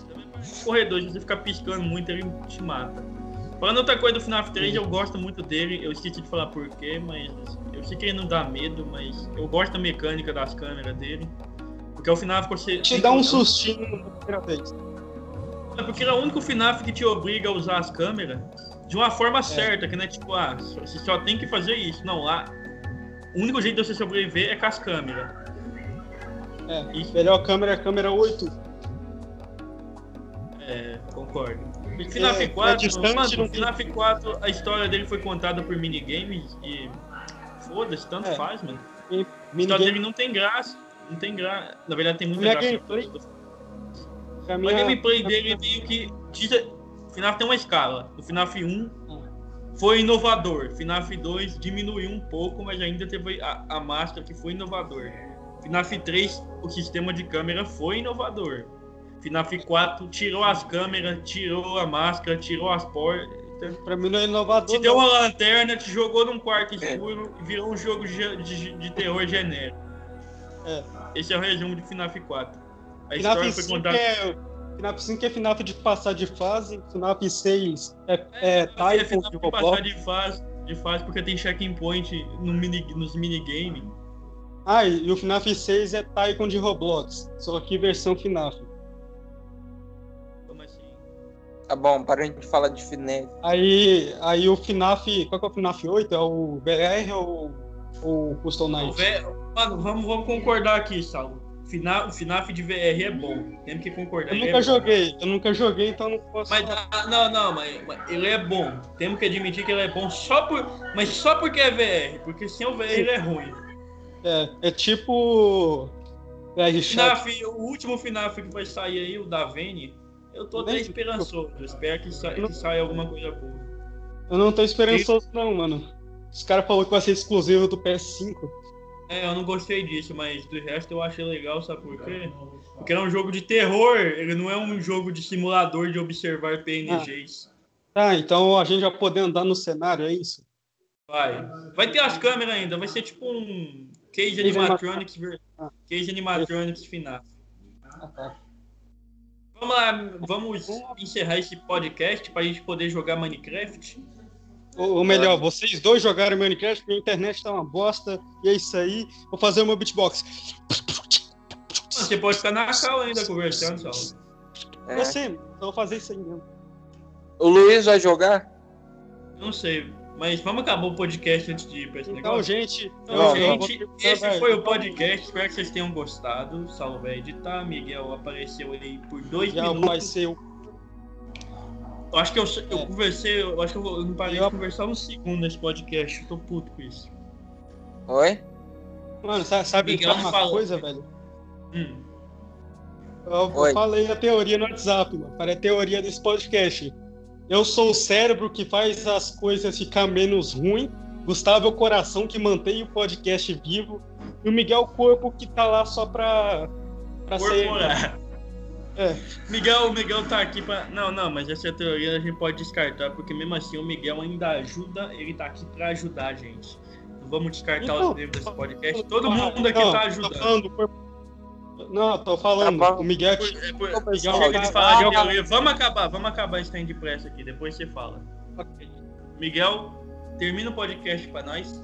Também parece um corredor, se você ficar piscando muito, ele te mata. Falando outra coisa do FNAF 3, eu gosto muito dele, eu esqueci de falar porquê, mas eu sei que ele não dá medo, mas eu gosto da mecânica das câmeras dele. Porque é o FNAF você. Te dá um sustinho na primeira vez. É porque ele é o único FNAF que te obriga a usar as câmeras de uma forma certa, que não é tipo, ah, você só tem que fazer isso. Não, lá. O único jeito de você sobreviver é com as câmeras. É. Isso. Melhor câmera é a câmera 8. É, concordo. O FNAF É, 4, é distante, mano, não FNAF 4, a história dele foi contada por minigames e. Foda-se, tanto É. faz, mano. A história dele não tem graça. Não tem graça. Na verdade, tem muita Minha graça. gameplay- A é- gameplay dele meio que. O FNAF tem uma escala. O FNAF 1 Ah. foi inovador. FNAF 2 diminuiu um pouco, mas ainda teve a, a máscara que foi inovador. FNAF 3, o sistema de câmera foi inovador. FNAF 4 tirou as câmeras, tirou a máscara, tirou as portas. Pra mim não é inovador. Te deu não. uma lanterna, te jogou num quarto escuro e virou um jogo de, de- de terror genérico. É. Esse é o resumo de FNAF 4. A FNAF história foi 5 contada. é. FNAF 5 é FNAF de passar de fase, FNAF 6 é, é É, Typhoon FNAF de que passar Roblox. de fase, de fase porque tem checkpoint no mini, nos minigames. Ah, e o FNAF 6 é Tycoon de Roblox, só que versão FNAF. Tá bom, para a gente falar de FNAF. Aí, aí o FNAF, qual que é o FNAF 8? É o BR ou o Custom Night? V- Mano, vamos, vamos concordar aqui, Saulo. FNAF, o FNAF de VR é bom. Temos que concordar. Eu ele nunca é bom. joguei, eu nunca joguei, então não posso Mas falar. ah, não, não, mas, mas ele é bom. Temos que admitir que ele é bom só por, mas só porque é VR, porque sem o VR ele é ruim. É, é tipo. Chat. FNAF, o último FNAF que vai sair aí, o da Vene, eu tô até esperançoso. Eu espero que, sa que saia alguma coisa boa. Eu não tô esperançoso, não, mano. Os caras falaram que vai ser exclusivo do PS5. É, eu não gostei disso, mas do resto eu achei legal, sabe por quê? Porque é um jogo de terror, ele não é um jogo de simulador de observar PNGs. Tá, então a gente já poder andar no cenário, é isso? Vai. Vai ter as câmeras ainda, vai ser tipo um Cage Animatronics, Ah. Cage Animatronics FNAF. Ah, tá. Vamos lá, vamos encerrar esse podcast pra gente poder jogar Minecraft. Ou, ou melhor, vocês dois jogaram Minecraft, minha internet tá uma bosta, e é isso aí. Vou fazer o meu beatbox. Você pode ficar na cal ainda conversando, Saulo. É. Você, eu vou fazer isso aí mesmo. O Luiz vai jogar? Não sei, mas vamos acabar o podcast antes de ir pra esse Então, negócio. gente. Então, Não, gente, não. esse foi o podcast. Espero que vocês tenham gostado. Saulo vai editar. Miguel apareceu aí por dois vai minutos. ser o. Eu acho que eu, eu É. conversei, eu acho que eu, eu não parei Eu- de conversar um segundo nesse podcast. Eu tô puto com isso. Oi? Mano, sabe, Miguel uma fala. coisa, velho? Hum. Eu, Oi. eu falei a teoria no WhatsApp, mano. Para a teoria desse podcast. Eu sou o cérebro que faz as coisas ficar menos ruim. Gustavo é o coração que mantém o podcast vivo. E o Miguel é o corpo que tá lá só pra. pra ser. Corporar. É. Miguel, o Miguel tá aqui pra. Não, não, mas essa teoria a gente pode descartar, porque mesmo assim o Miguel ainda ajuda, ele tá aqui pra ajudar a gente. Não vamos descartar Então, os membros desse podcast. Todo mundo aqui Não, tá ajudando. falando do corpo- Não, tô falando. Tá o Miguel tipo- é por- Ô, pessoal, Chega de vai- falar de vai- teoria. Vamos acabar, vamos acabar esse trem de pressa aqui, depois você fala. Miguel, termina o podcast pra nós.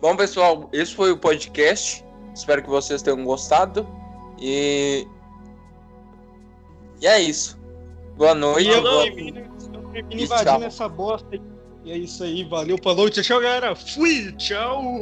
Bom, pessoal, esse foi o podcast. Espero que vocês tenham gostado. E. E é isso. Boa noite. Eu boa- eu termino invadindo essa bosta aí. E é isso aí, valeu, falou, tchau, galera. Fui, tchau.